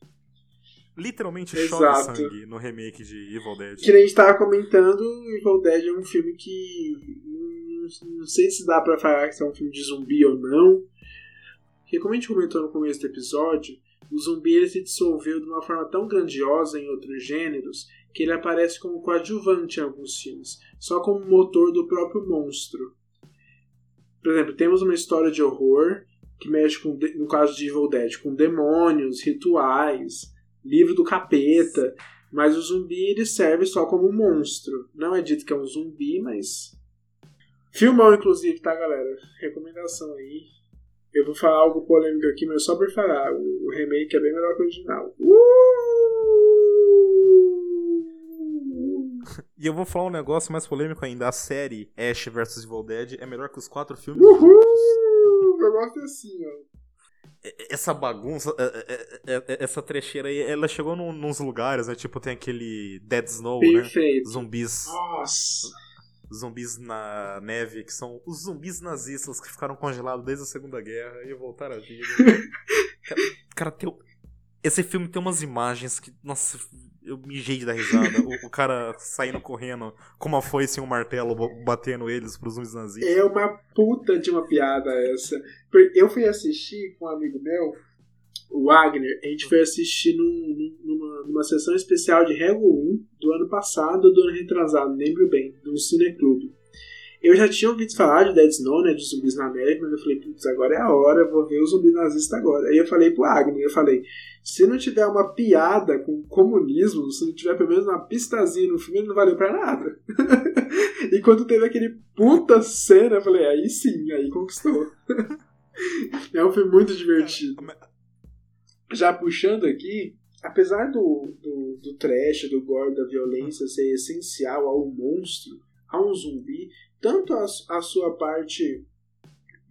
Literalmente Exato. chove sangue no remake de Evil Dead. Que nem a gente tava comentando, Evil Dead é um filme que. Não, não sei se dá pra falar que é um filme de zumbi ou não. Porque, como a gente comentou no começo do episódio, o zumbi ele se dissolveu de uma forma tão grandiosa em outros gêneros que ele aparece como coadjuvante em alguns filmes, só como motor do próprio monstro. Por exemplo, temos uma história de horror que mexe com, no caso de Evil Dead, com demônios, rituais, livro do capeta, mas o zumbi ele serve só como um monstro. Não é dito que é um zumbi, mas. Filmão, inclusive, tá, galera? Recomendação aí. Eu vou falar algo polêmico aqui, mas só por falar. O remake é bem melhor que o original. Uh! E eu vou falar um negócio mais polêmico ainda. A série Ash vs Evil Dead é melhor que os quatro filmes Uhul! eu gosto assim, ó. Essa bagunça, é, é, é, essa trecheira aí, ela chegou num, nos lugares, né? Tipo, tem aquele Dead Snow, Perfeito. né? Zumbis. Nossa. Zumbis na neve, que são os zumbis nazistas que ficaram congelados desde a Segunda Guerra e voltaram à vida. cara, cara tem, esse filme tem umas imagens que, nossa, eu mijei dar risada. o, o, cara saindo correndo com uma foice e um martelo batendo eles pros zumbis nazistas. É uma puta de uma piada essa. Eu fui assistir com um amigo meu, o Wagner, a gente foi assistir num, numa, numa sessão especial de Halloween do ano passado, do ano retrasado, lembro bem, do Cineclube. Eu já tinha ouvido falar de Dead Snow, né, de zumbis na neve, mas eu falei, putz, agora é a hora, eu vou ver os zumbis nazistas agora. Aí eu falei pro Agnes, eu falei, se não tiver uma piada com comunismo, se não tiver pelo menos uma pistazinha no filme, ele não valeu pra nada. e quando teve aquele puta cena, eu falei, aí sim, aí conquistou. é um filme muito divertido. Já puxando aqui, apesar do, do, do trash, do gore, da violência ser essencial ao monstro, a um zumbi, tanto a, a sua parte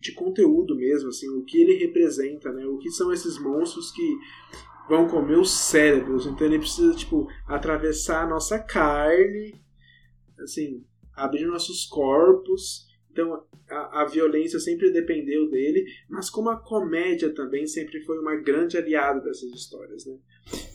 de conteúdo mesmo, assim, o que ele representa, né? O que são esses monstros que vão comer os cérebros. Então ele precisa, tipo, atravessar a nossa carne, assim, abrir nossos corpos. Então a, a violência sempre dependeu dele, mas como a comédia também sempre foi uma grande aliada dessas histórias, né?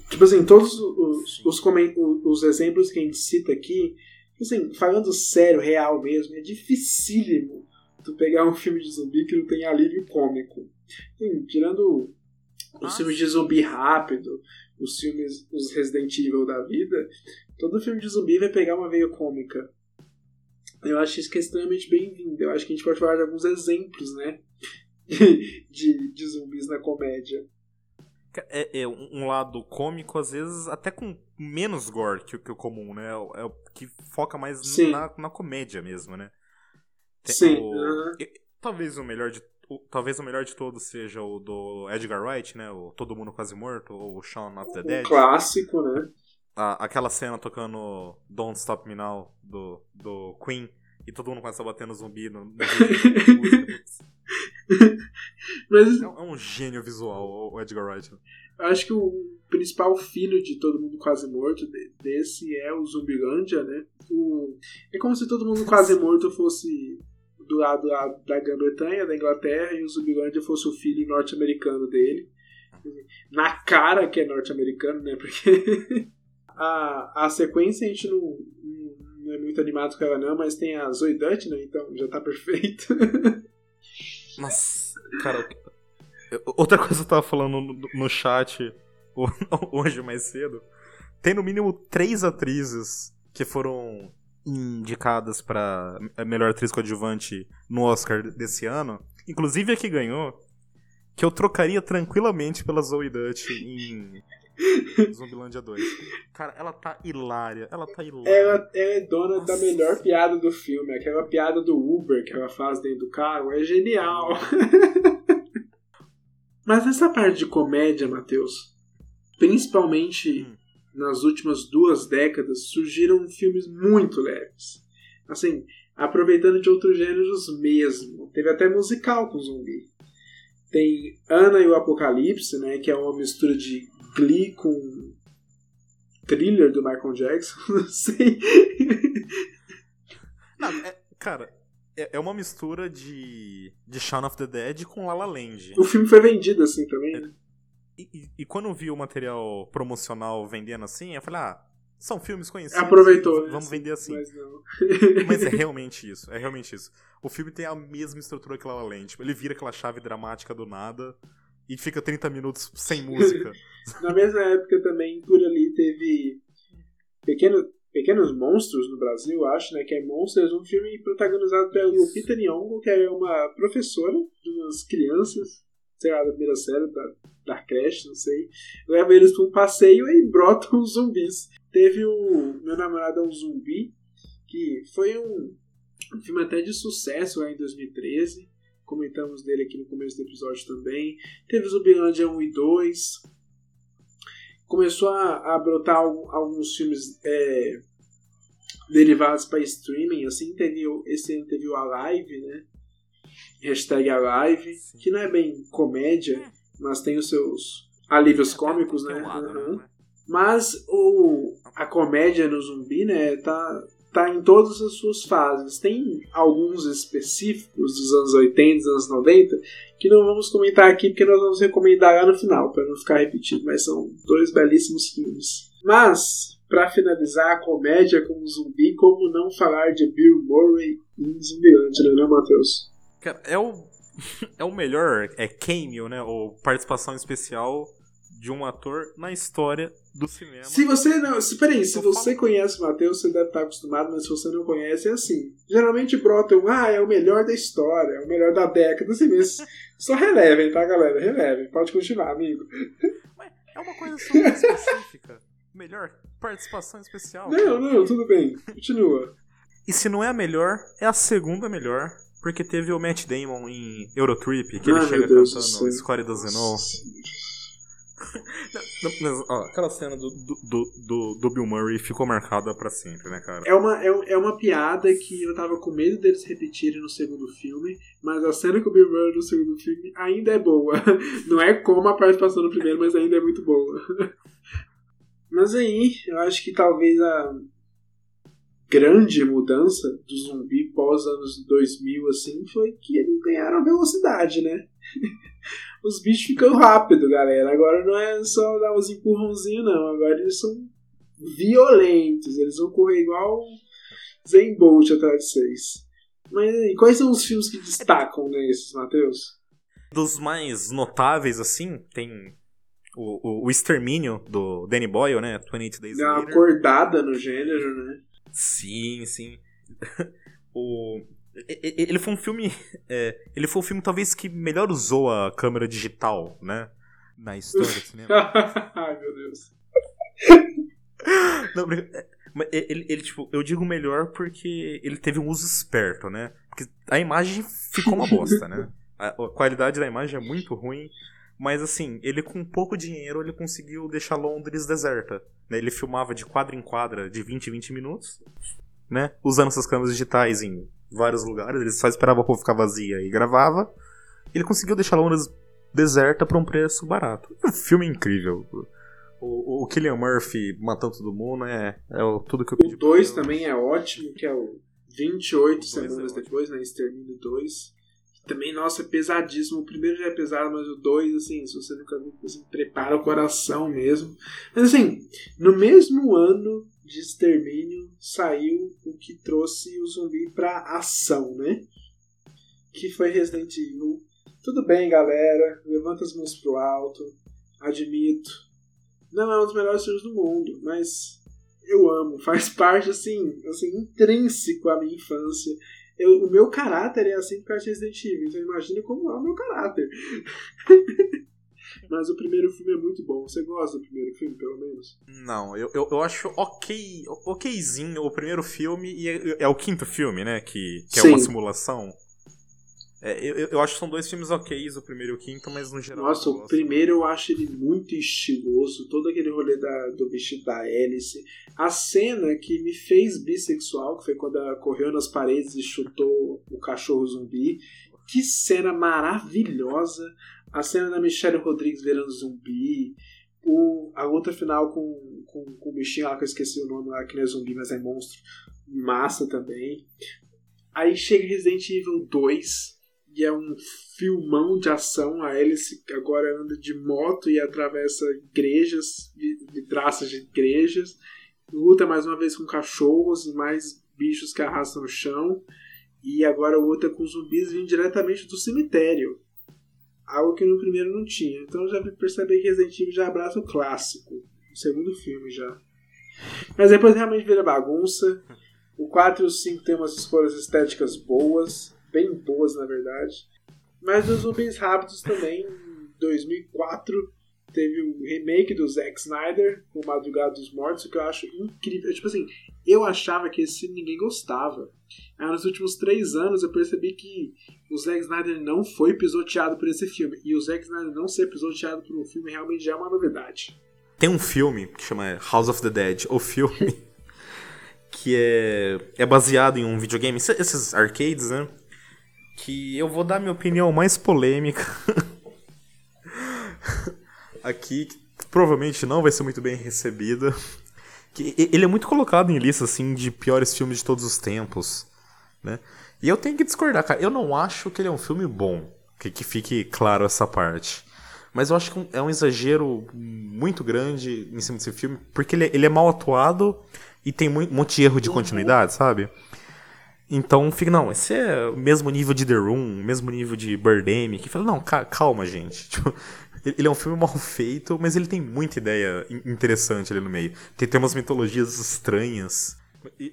Tipo assim, todos os, os, os, os exemplos que a gente cita aqui assim, falando sério, real mesmo, é dificílimo tu pegar um filme de zumbi que não tem alívio cômico. Assim, tirando os filmes de zumbi rápido, os filmes, os Resident Evil da vida, todo filme de zumbi vai pegar uma veia cômica. Eu acho isso que é extremamente bem-vindo. Eu acho que a gente pode falar de alguns exemplos, né? de, de zumbis na comédia. É, é, um lado cômico, às vezes, até com menos gore que, que o comum, né? É, é o que foca mais na, na, comédia mesmo, né? Tem Sim. O, uhum. Talvez o melhor de o, talvez o melhor de todos seja o do Edgar Wright, né? O Todo Mundo Quase Morto, ou o Shaun of the um Dead. clássico, né? A, aquela cena tocando Don't Stop Me Now do, do Queen e todo mundo começa a bater no zumbi no, no Mas... É, é, um gênio visual, o Edgar Wright. Acho que o principal filho de todo mundo quase morto desse é o Zumbilândia, né? O... É como se todo mundo quase morto fosse do lado da Grã-Bretanha, da Inglaterra, e o Zumbilândia fosse o filho norte-americano dele. Na cara que é norte-americano, né? Porque a, a sequência a gente não, não é muito animado com ela, não, mas tem a Zoe Dutch, né? Então já tá perfeito. Nossa, cara, outra coisa que eu tava falando no, no chat hoje mais cedo. Tem no mínimo três atrizes que foram indicadas para melhor atriz coadjuvante no Oscar desse ano, inclusive a que ganhou, que eu trocaria tranquilamente pela Zoe Dutch em Zumbilândia 2. Cara, ela tá hilária. Ela tá hilária. Ela, ela é dona Nossa. da melhor piada do filme. Aquela piada do Uber que ela faz dentro do carro é genial. Mas essa parte de comédia, Matheus, principalmente hum. nas últimas duas décadas, surgiram filmes muito leves. Assim, aproveitando de outros gêneros mesmo. Teve até musical com zumbi. Tem Ana e o Apocalipse, né, que é uma mistura de Glee com thriller do Michael Jackson, não sei. Não, é, cara, é, é uma mistura de, de Shaun of the Dead com La La Land. O filme foi vendido assim também, né? E, e, e, quando eu vi o material promocional vendendo assim, eu falei, ah, são filmes conhecidos. Aproveitou. Vamos né? vender assim. Mas, mas é realmente isso. É realmente isso. O filme tem a mesma estrutura que La La Land. Tipo, ele vira aquela chave dramática do nada e fica 30 minutos sem música. Na mesma época também, por ali, teve Pequeno, Pequenos Monstros no Brasil, acho, né? Que é Monsters, um filme protagonizado pelo Isso. Peter Nyong'o, que é uma professora de umas crianças, sei lá, da primeira série, da, da creche, não sei. Leva eles para um passeio e brotam os zumbis. Teve o Meu Namorado é um Zumbi, que foi um, um filme até de sucesso lá em 2013 comentamos dele aqui no começo do episódio também. Teve Zumbilândia 1 e 2. Começou a, a brotar alguns filmes é, derivados para streaming, assim, teve, esse ano teve o Alive, né? Hashtag Alive, que não é bem comédia, mas tem os seus alívios cômicos, né? Lado, Uhum. né? Mas o, a comédia no zumbi, né, tá, tá em todas as suas fases. Tem alguns específicos dos anos 80, dos anos 90, que não vamos comentar aqui porque nós vamos recomendar lá no final, para não ficar repetido, mas são dois belíssimos filmes. Mas, para finalizar a comédia com o zumbi, como não falar de Bill Murray em Zumbilândia, né, Matheus? Cara, é o, é o melhor é cameo, né? Ou participação especial de um ator na história do cinema. Se você não. Se, peraí, se você conhece o Matheus, você deve estar acostumado, mas se você não conhece, é assim. Geralmente brota um, ah, é o melhor da história, é o melhor da década, assim mesmo. Só relevem, tá, galera? Relevem. Pode continuar, amigo. É uma coisa super específica. Melhor participação especial. Não, não, tudo bem. Continua. E se não é a melhor, é a segunda melhor. Porque teve o Matt Damon em Eurotrip, que ele Ai, chega Deus cantando céu. Score do Zenon. Não, mas, ó, aquela cena do, do, do, do- Bill Murray ficou marcada pra sempre, né, cara? É uma, é, é uma piada que eu tava com medo deles repetirem no segundo filme, mas a cena com o Bill Murray no segundo filme ainda é boa. Não é como a participação no primeiro, mas ainda é muito boa. Mas aí, eu acho que talvez a grande mudança do zumbi pós anos 2000, assim, foi que eles ganharam velocidade, né? Os bichos ficam rápido, galera. Agora não é só dar uns empurrãozinhos, não. Agora eles são violentos. Eles vão correr igual Zen Bolt atrás de vocês. Mas e quais são os filmes que destacam nesses, Matheus? Dos mais notáveis, assim, tem o, o, o Extermínio do Danny Boyle, né? 28 Days Dá uma Later. acordada no gênero, né? Sim, sim. o... Ele foi um filme. é, ele foi o filme talvez que melhor usou a câmera digital, né? Na história do cinema. Ai, meu Deus. Não, é, ele, ele, tipo, eu digo melhor porque ele teve um uso esperto, né? Porque a imagem ficou uma bosta, né? A, a qualidade da imagem é muito ruim, mas assim, ele com pouco dinheiro ele conseguiu deixar Londres deserta. Né? Ele filmava de quadra em quadra de 20 em 20 minutos, né? Usando essas câmeras digitais em vários lugares, ele só esperava a povo ficar vazia e gravava. Ele conseguiu deixar Londres deserta por um preço barato. Um filme incrível. O, o Killian Murphy matando todo mundo é, é o- tudo que eu pedi. O 2 pra ele. também é ótimo, que é o 28 dois semanas é depois, né? Extermínio 2. Também, nossa, é pesadíssimo. O primeiro já é pesado, mas o 2, assim, se você nunca viu, assim, prepara o coração mesmo. Mas assim, no mesmo ano de Extermínio saiu o que trouxe o zumbi pra ação, né? Que foi Resident Evil. Tudo bem, galera. Levanta as mãos pro alto. Admito. Não é um dos melhores filmes do mundo, mas eu amo. Faz parte, assim, assim intrínseco à minha infância. Eu- o meu caráter é assim por causa de Resident Evil. Então imagina como é o meu caráter. mas o primeiro filme é muito bom. Você gosta do primeiro filme, pelo menos? Não, eu, eu, eu acho ok, okzinho o primeiro filme e é, é o quinto filme, né? Que, que é uma Sim. simulação. É, eu, eu- acho que são dois filmes oks, o primeiro e o quinto, mas no geral. Nossa, o primeiro eu acho ele muito estiloso. Todo aquele rolê da, do vestido da hélice. A cena que me fez bissexual, que foi quando ela correu nas paredes e chutou o cachorro zumbi. Que cena maravilhosa. A cena da Michelle Rodrigues virando zumbi. O, a luta final com, com, com o bichinho lá que eu esqueci o nome lá, que não é zumbi, mas é monstro. Massa também. Aí chega Resident Evil 2 e é um filmão de ação. A Alice agora anda de moto e atravessa igrejas, vi- vidraças de igrejas. Luta mais uma vez com cachorros e mais bichos que arrastam no chão. E agora luta com zumbis vindo diretamente do cemitério. Algo que no primeiro não tinha. Então já percebi que Resident Evil já abraça o clássico. O segundo filme já. Mas depois realmente vira bagunça. O 4 e o 5 tem umas escolhas estéticas boas, bem boas na verdade. Mas os zumbis rápidos também, em 2004, teve o remake do Zack Snyder, com Madrugada dos Mortos, que eu acho incrível. Tipo assim, eu achava que esse ninguém gostava. Aí nos últimos três anos eu percebi que o Zack Snyder não foi pisoteado por esse filme. E o Zack Snyder não ser pisoteado por um filme realmente já é uma novidade. Tem um filme que chama House of the Dead, o filme, que é, é baseado em um videogame, esse- esses arcades, né? que eu vou dar minha opinião mais polêmica aqui, que provavelmente não vai ser muito bem recebida. Que ele é muito colocado em lista assim de piores filmes de todos os tempos, né? E eu tenho que discordar, cara. Eu não acho que ele é um filme bom, que, que fique claro essa parte. Mas eu acho que é um exagero muito grande em cima desse filme, porque ele, é, ele é mal atuado e tem um monte de erro de continuidade, sabe? Então fica, não, esse é o mesmo nível de The Room, mesmo nível de Birdemic. Que fala, não, calma, gente. Tipo, ele é um filme mal feito, mas ele tem muita ideia interessante ali no meio. Tem, tem umas mitologias estranhas.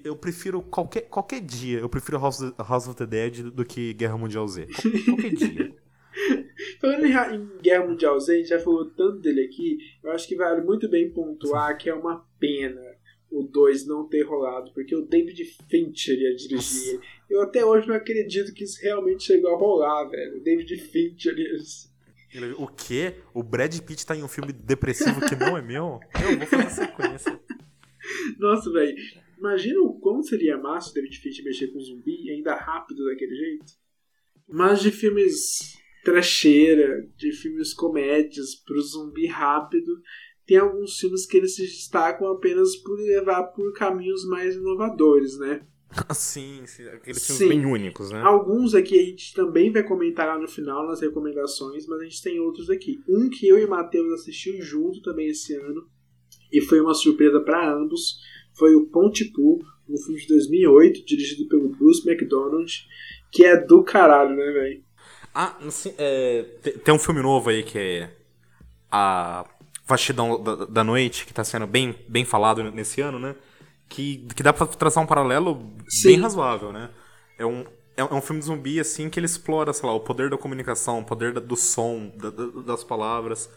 Eu prefiro qualquer, qualquer dia, eu prefiro House, House of the Dead do que Guerra Mundial Z. Qualquer dia. Falando em Guerra Mundial Z, a gente já falou tanto dele aqui, eu acho que vale muito bem pontuar que é uma pena o 2 não ter rolado, porque o David Fincher ia dirigir ele. Eu até hoje não acredito que isso realmente chegou a rolar, velho. O David Fincher ia... O quê? O Brad Pitt tá em um filme depressivo que não é meu? Eu vou fazer sequência. Nossa, velho. Imagina o quão seria massa o David Fincher mexer com zumbi ainda rápido daquele jeito. Mas de filmes trecheira, de filmes comédias pro zumbi rápido, tem alguns filmes que eles se destacam apenas por levar por caminhos mais inovadores, né? sim, sim, aqueles filmes bem únicos, né? Alguns aqui a gente também vai comentar lá no final nas recomendações, mas a gente tem outros aqui. Um que eu e o Matheus assistimos junto também esse ano e foi uma surpresa para ambos, foi o Pontypool, um filme de 2008 dirigido pelo Bruce McDonald, que é do caralho, né, velho? Ah, assim, é, tem um filme novo aí que é a Vastidão da, da Noite, que está sendo bem, bem falado nesse ano, né? Que, que dá pra traçar um paralelo Sim. bem razoável, né? É um, é, é um filme de zumbi, assim, que ele explora, sei lá, o poder da comunicação, o poder do som, da, das palavras.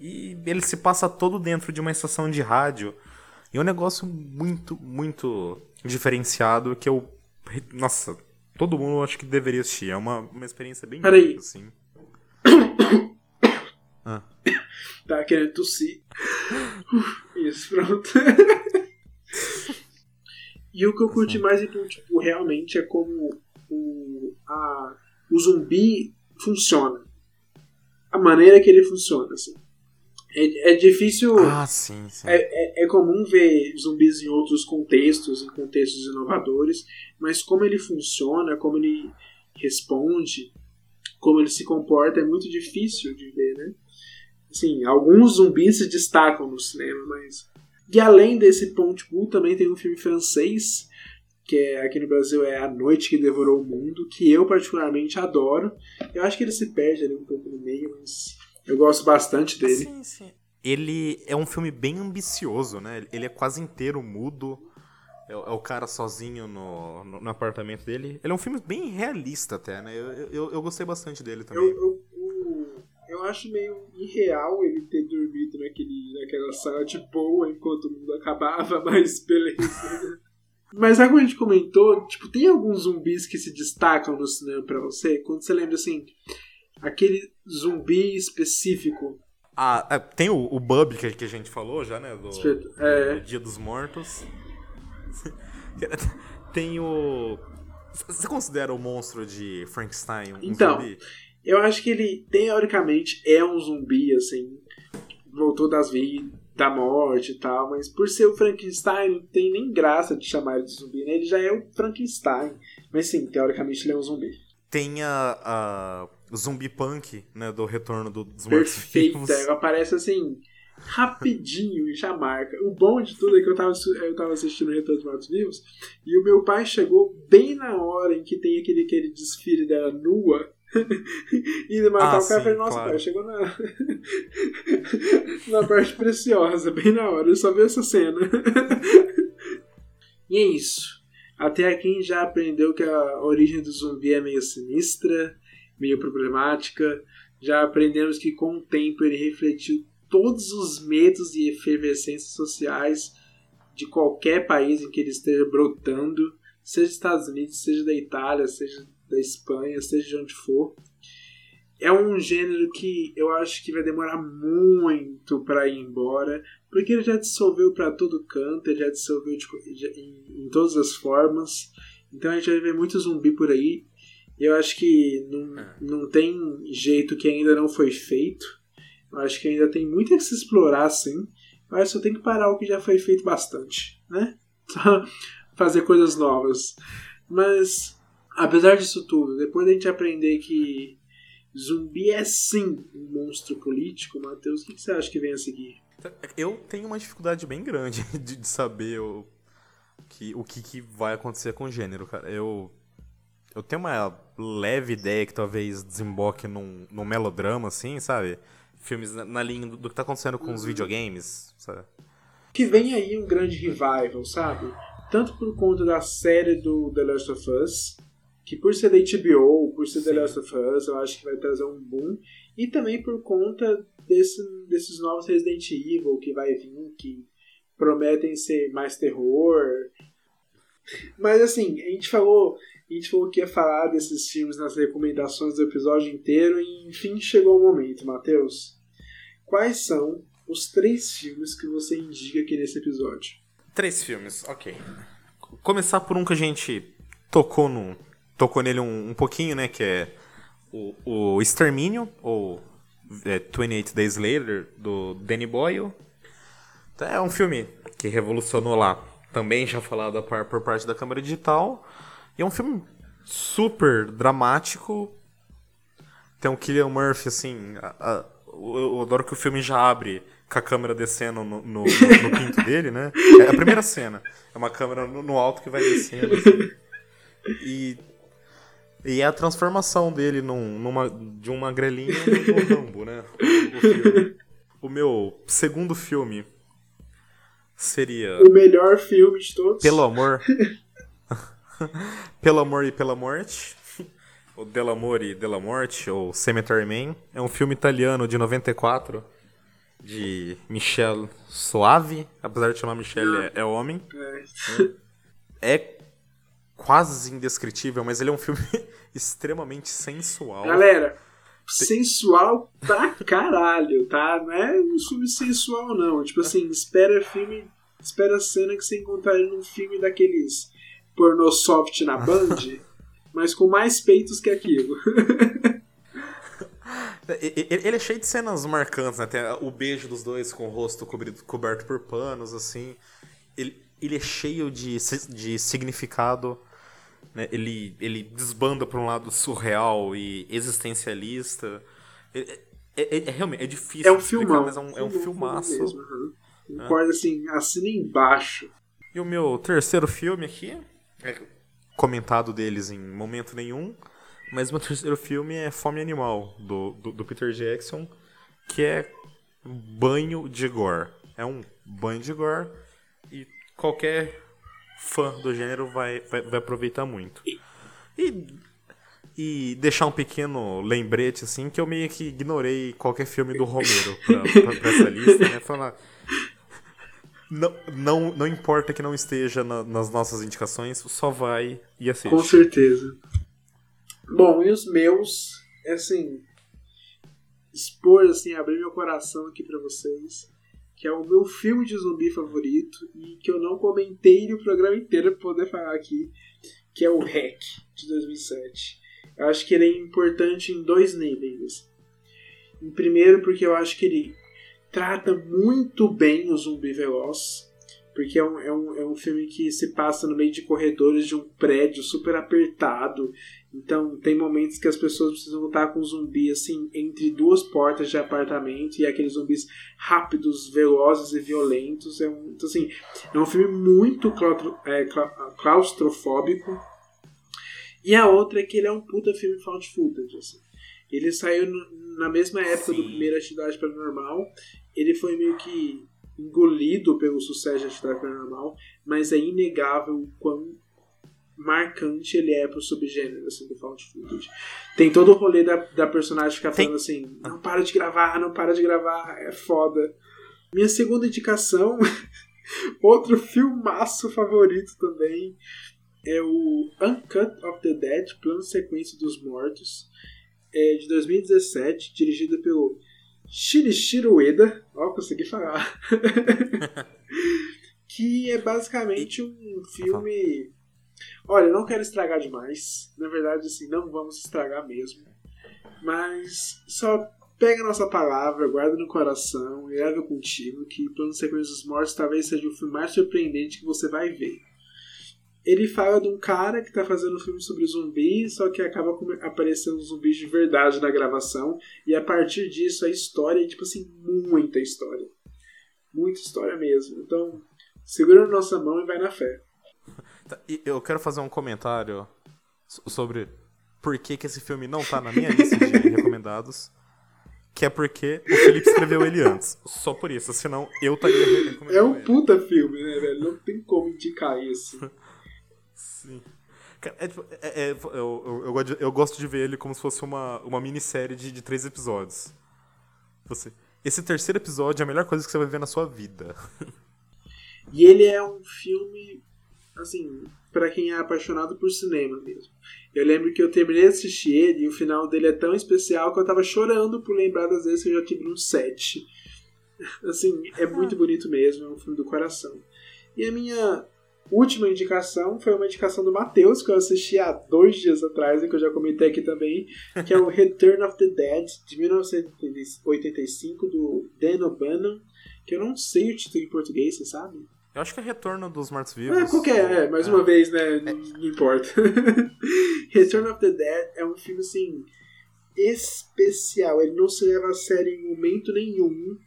E ele se passa todo dentro de uma estação de rádio. E é um negócio muito, muito diferenciado que eu. Nossa, todo mundo acho que deveria assistir. É uma, uma experiência bem Peraí. assim. ah. Tá querendo tossir. Isso, pronto. e o que eu curti mais então, tipo, realmente é como o, a, o zumbi funciona. A maneira que ele funciona, assim. É, é difícil. Ah, sim, sim. É, é, é, comum ver zumbis em outros contextos, em contextos inovadores, mas como ele funciona, como ele responde, como ele se comporta, é muito difícil de ver, né? Sim, alguns zumbis se destacam no cinema, mas. E além desse Ponte Bull, também tem um filme francês, que é, aqui no Brasil é A Noite que Devorou o Mundo, que eu particularmente adoro. Eu acho que ele se perde ali um pouco no meio, mas eu gosto bastante dele. Sim, sim. Ele é um filme bem ambicioso, né? Ele é quase inteiro mudo. É, é o cara sozinho no, no, no, apartamento dele. Ele é um filme bem realista até, né? Eu, eu, eu gostei bastante dele também. Eu, eu, eu acho meio irreal ele ter dormido naquele, naquela sala de boa enquanto o mundo acabava, mas beleza. mas como a gente comentou, tipo, tem alguns zumbis que se destacam no cinema pra você? Quando você lembra assim, aquele zumbi específico. Ah, é, tem o, o Bub que, que a gente falou já, né? Do, é. do Dia dos Mortos. tem o. Você considera o monstro de Frankenstein um então, zumbi? Eu acho que ele, teoricamente, é um zumbi, assim. Voltou das vidas, da morte e tal, mas por ser o Frankenstein, não tem nem graça de chamar ele de zumbi, né? Ele já é o Frankenstein. Mas sim, teoricamente ele é um zumbi. Tem a, a zumbi punk, né? Do retorno do, dos Perfeita, ela aparece assim, rapidinho e já marca. O bom de tudo é que eu tava, eu tava assistindo o Retorno dos Mortos Vivos e o meu pai chegou bem na hora em que tem aquele, aquele desfile dela nua indo matar ah, o cara. Sim, nossa, claro. cara, chegou na. na parte preciosa, bem na hora. Eu só vi essa cena. e é isso. Até aqui já aprendeu que a origem do zumbi é meio sinistra, meio problemática. Já aprendemos que com o tempo ele refletiu todos os medos e efervescências sociais de qualquer país em que ele esteja brotando, seja dos Estados Unidos, seja da Itália, seja da Espanha, seja de onde for. É um gênero que eu acho que vai demorar muito para ir embora, porque ele já dissolveu para todo canto, ele já dissolveu de, em, em todas as formas. Então a gente vai ver muito zumbi por aí. E eu acho que não, É. não tem jeito que ainda não foi feito. Eu acho que ainda tem muito a se explorar, sim. Mas só tem que parar o que já foi feito bastante, né? Só fazer coisas novas. Mas, apesar disso tudo, depois da gente aprender que zumbi é sim um monstro político, Matheus, o que que você acha que vem a seguir? Eu tenho uma dificuldade bem grande de, de saber o que, o que, que vai acontecer com o gênero, cara. Eu, eu tenho uma leve ideia que talvez desemboque num, num melodrama, assim, sabe? Filmes na, na linha do, do que tá acontecendo com os videogames, sabe? Que vem aí um grande revival, sabe? Tanto por conta da série do The Last of Us, que por ser da HBO, por ser The Sim. Last of Us, eu acho que vai trazer um boom. E também por conta desse, desses novos Resident Evil que vai vir, que prometem ser mais terror. Mas assim, a gente falou, a gente falou que ia falar desses filmes nas recomendações do episódio inteiro e enfim chegou o momento, Matheus. Quais são os três filmes que você indica aqui nesse episódio? Três filmes, ok. Começar por um que a gente tocou no. Tocou nele um, um pouquinho, né? Que é o, o Extermínio, ou é, 28 Days Later, do Danny Boyle. Então, é um filme que revolucionou lá. Também já falado par- por parte da câmera digital. E é um filme super dramático. Tem o Killian Murphy, assim. a- a- eu eu adoro que o filme já abre com a câmera descendo no, no, no- no pinto dele, né? É a primeira cena. É uma câmera no, no alto que vai descendo. assim. E, e é a transformação dele num, numa, de um magrelinho no, Rambo, né? O. O meu segundo filme seria O melhor filme de todos. Pelo Amor. Pelo Amor e Pela Morte. O Dell'Amore e Della Morte, ou Cemetery Man. É um filme italiano de 94, de Michel Soavi. Apesar de chamar Michel, é, é homem. É. É quase indescritível, mas ele é um filme extremamente sensual. Galera, sensual pra caralho, tá? Não é um filme sensual, não. Tipo assim, espera filme. Espera a cena que você encontrar ele num filme daqueles pornô soft na Band, mas com mais peitos que aquilo. Ele é cheio de cenas marcantes, né? Tem o beijo dos dois com o rosto cobrido, coberto por panos, assim. Ele, ele é cheio de, de significado. Né? Ele, ele desbanda para um lado surreal e existencialista. É, é- é- é realmente é difícil É um explicar, filmão. mas é um, é um filmaço. mesmo, uhum. Concordo assim, assina embaixo. E o meu terceiro filme aqui, é comentado deles em momento nenhum, mas meu terceiro filme é Fome Animal, do, do, do Peter Jackson, que é banho de gore. É um banho de gore e qualquer fã do gênero vai, vai, vai aproveitar muito. E, e deixar um pequeno lembrete, assim, que eu meio que ignorei qualquer filme do Romero pra, pra, pra essa lista, né? Falar, não, não, não importa que não esteja na- nas nossas indicações, só vai e assiste. Com certeza. Bom, e os meus, é assim, expor, assim, abrir meu coração aqui pra vocês, que é o meu filme de zumbi favorito e que eu não comentei no programa inteiro pra poder falar aqui, que é o Hack, de 2007. Eu acho que ele é importante em dois níveis. Em primeiro, porque eu acho que ele trata muito bem o zumbi veloz, porque é um, é, um, é um filme que se passa no meio de corredores de um prédio super apertado. Então tem momentos que as pessoas precisam lutar com um zumbi assim entre duas portas de apartamento e aqueles zumbis rápidos, velozes e violentos. É um, então, assim, é um filme muito claustro- é, cla- claustrofóbico. E a outra é que ele é um puta filme found footage. Assim. Ele saiu no- na mesma época do Sim. primeiro Atividade Paranormal. Ele foi meio que engolido pelo sucesso de Atividade Paranormal, mas é inegável o quão marcante ele é pro subgênero assim, do found footage. Tem todo o rolê da, da personagem ficar falando assim, não para de gravar, não para de gravar, é foda. Minha segunda indicação, outro filmaço favorito também, é o Uncut of the Dead, Plano Sequência dos Mortos, é de 2017, dirigido pelo Shinichiro Ueda, ó, consegui falar, que é basicamente um filme Olha, não quero estragar demais. Na verdade, assim, não vamos estragar mesmo. Mas só pega a nossa palavra, guarda no coração e leva contigo que Plano Sequência dos Mortos talvez seja o filme mais surpreendente que você vai ver. Ele fala de um cara que tá fazendo um filme sobre zumbi, só que acaba aparecendo zumbis de verdade na gravação. E a partir disso a história é, tipo assim, muita história. Muita história mesmo. Então, segura na nossa mão e vai na fé. Tá, eu quero fazer um comentário sobre por que, que esse filme não tá na minha lista de recomendados. Que é porque o Felipe escreveu ele antes. Só por isso, senão eu estaria recomendando. É um puta filme, né, velho? Não tem como indicar isso. Sim. É, tipo, é, é, eu, eu, eu, gosto de, eu, gosto de ver ele como se fosse uma, uma minissérie de, de três episódios. Você, esse terceiro episódio é a melhor coisa que você vai ver na sua vida. E ele é um filme, assim, para quem é apaixonado por cinema mesmo. Eu lembro que eu terminei de assistir ele e o final dele é tão especial que eu tava chorando por lembrar das vezes que eu já tive um set. Assim, é muito bonito mesmo, é um filme do coração. E a minha última indicação foi uma indicação do Matheus, que eu assisti há dois dias atrás e que eu já comentei aqui também, que é o Return of the Dead, de 1985, do Dan O'Bannon, que eu não sei o título em português, você sabe? Eu acho que é Retorno dos Mortos-Vivos. É, qualquer, é, mais é. uma vez, né? Não, não importa. Return of the Dead é um filme, assim, especial. Ele não se leva a sério em momento nenhum.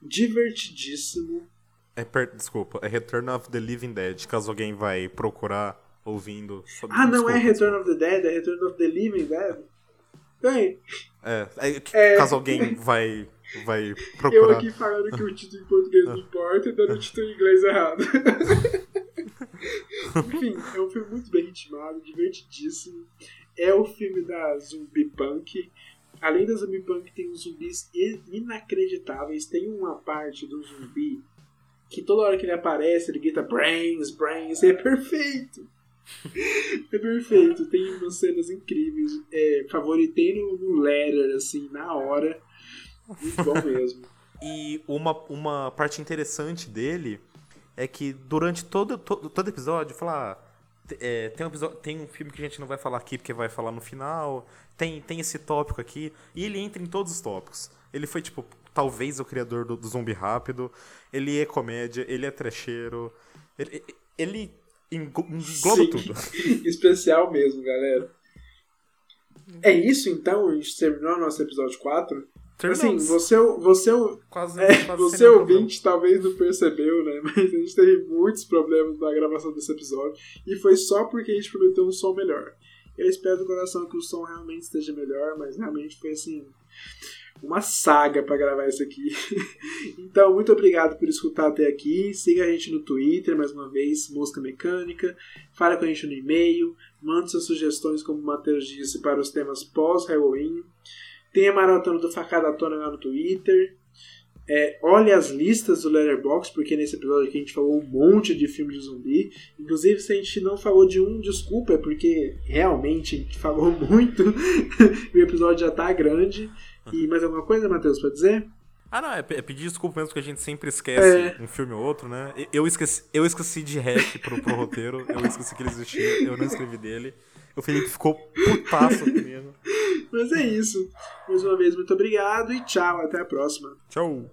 Divertidíssimo é per... Desculpa, é Return of the Living Dead, caso alguém vai procurar ouvindo. Sobre... Ah, não desculpa, é Return of the Dead, é Return of the Living Dead? Bem. É, é, é... caso alguém vai, vai procurar. Eu aqui falando que o título em português não importa e dando o título em inglês errado. Enfim, é um filme muito bem ritmado, divertidíssimo. É o filme da Zumbi Punk. Além da Zumbi Punk, tem uns zumbis inacreditáveis. Tem uma parte do zumbi que toda hora que ele aparece, ele grita Brains, Brains, é perfeito. é perfeito, tem umas cenas incríveis. É, favoritei no, no Letter, assim, na hora. Muito bom mesmo. e uma, uma parte interessante dele é que durante todo, todo, todo episódio, falar. É, tem, um episódio, tem um filme que a gente não vai falar aqui porque vai falar no final. Tem, tem esse tópico aqui. E ele entra em todos os tópicos. Ele foi, tipo, talvez o criador do, do Zumbi Rápido. Ele é comédia, ele é trecheiro. Ele, ele engloba Sim. tudo. Especial mesmo, galera. É isso então? A gente terminou nosso episódio 4? Assim, você, você, quase, é, quase você ouvinte talvez não percebeu, né? Mas a gente teve muitos problemas na gravação desse episódio. E foi só porque a gente prometeu um som melhor. Eu espero do coração que o som realmente esteja melhor, mas realmente foi assim uma saga para gravar isso aqui. então, muito obrigado por escutar até aqui. Siga a gente no Twitter, mais uma vez, Mosca Mecânica. Fale com a gente no e-mail. Mande suas sugestões, como o Matheus disse, para os temas pós-Halloween. Tem a maratona do Facada Tona lá no Twitter. É, olhe as listas do Letterboxd, porque nesse episódio aqui a gente falou um monte de filmes de zumbi. Inclusive, se a gente não falou de um, desculpa, é porque realmente a gente falou muito. o episódio já tá grande. E mais alguma coisa, Matheus, pra dizer? Ah, não, é, é pedir desculpa mesmo que a gente sempre esquece é. um filme ou outro, né? Eu esqueci, eu esqueci de hack pro, pro roteiro, eu esqueci que ele existia, eu não escrevi dele. O Felipe ficou putaço comigo. Mas é isso. Mais uma vez, muito obrigado e tchau, até a próxima. Tchau.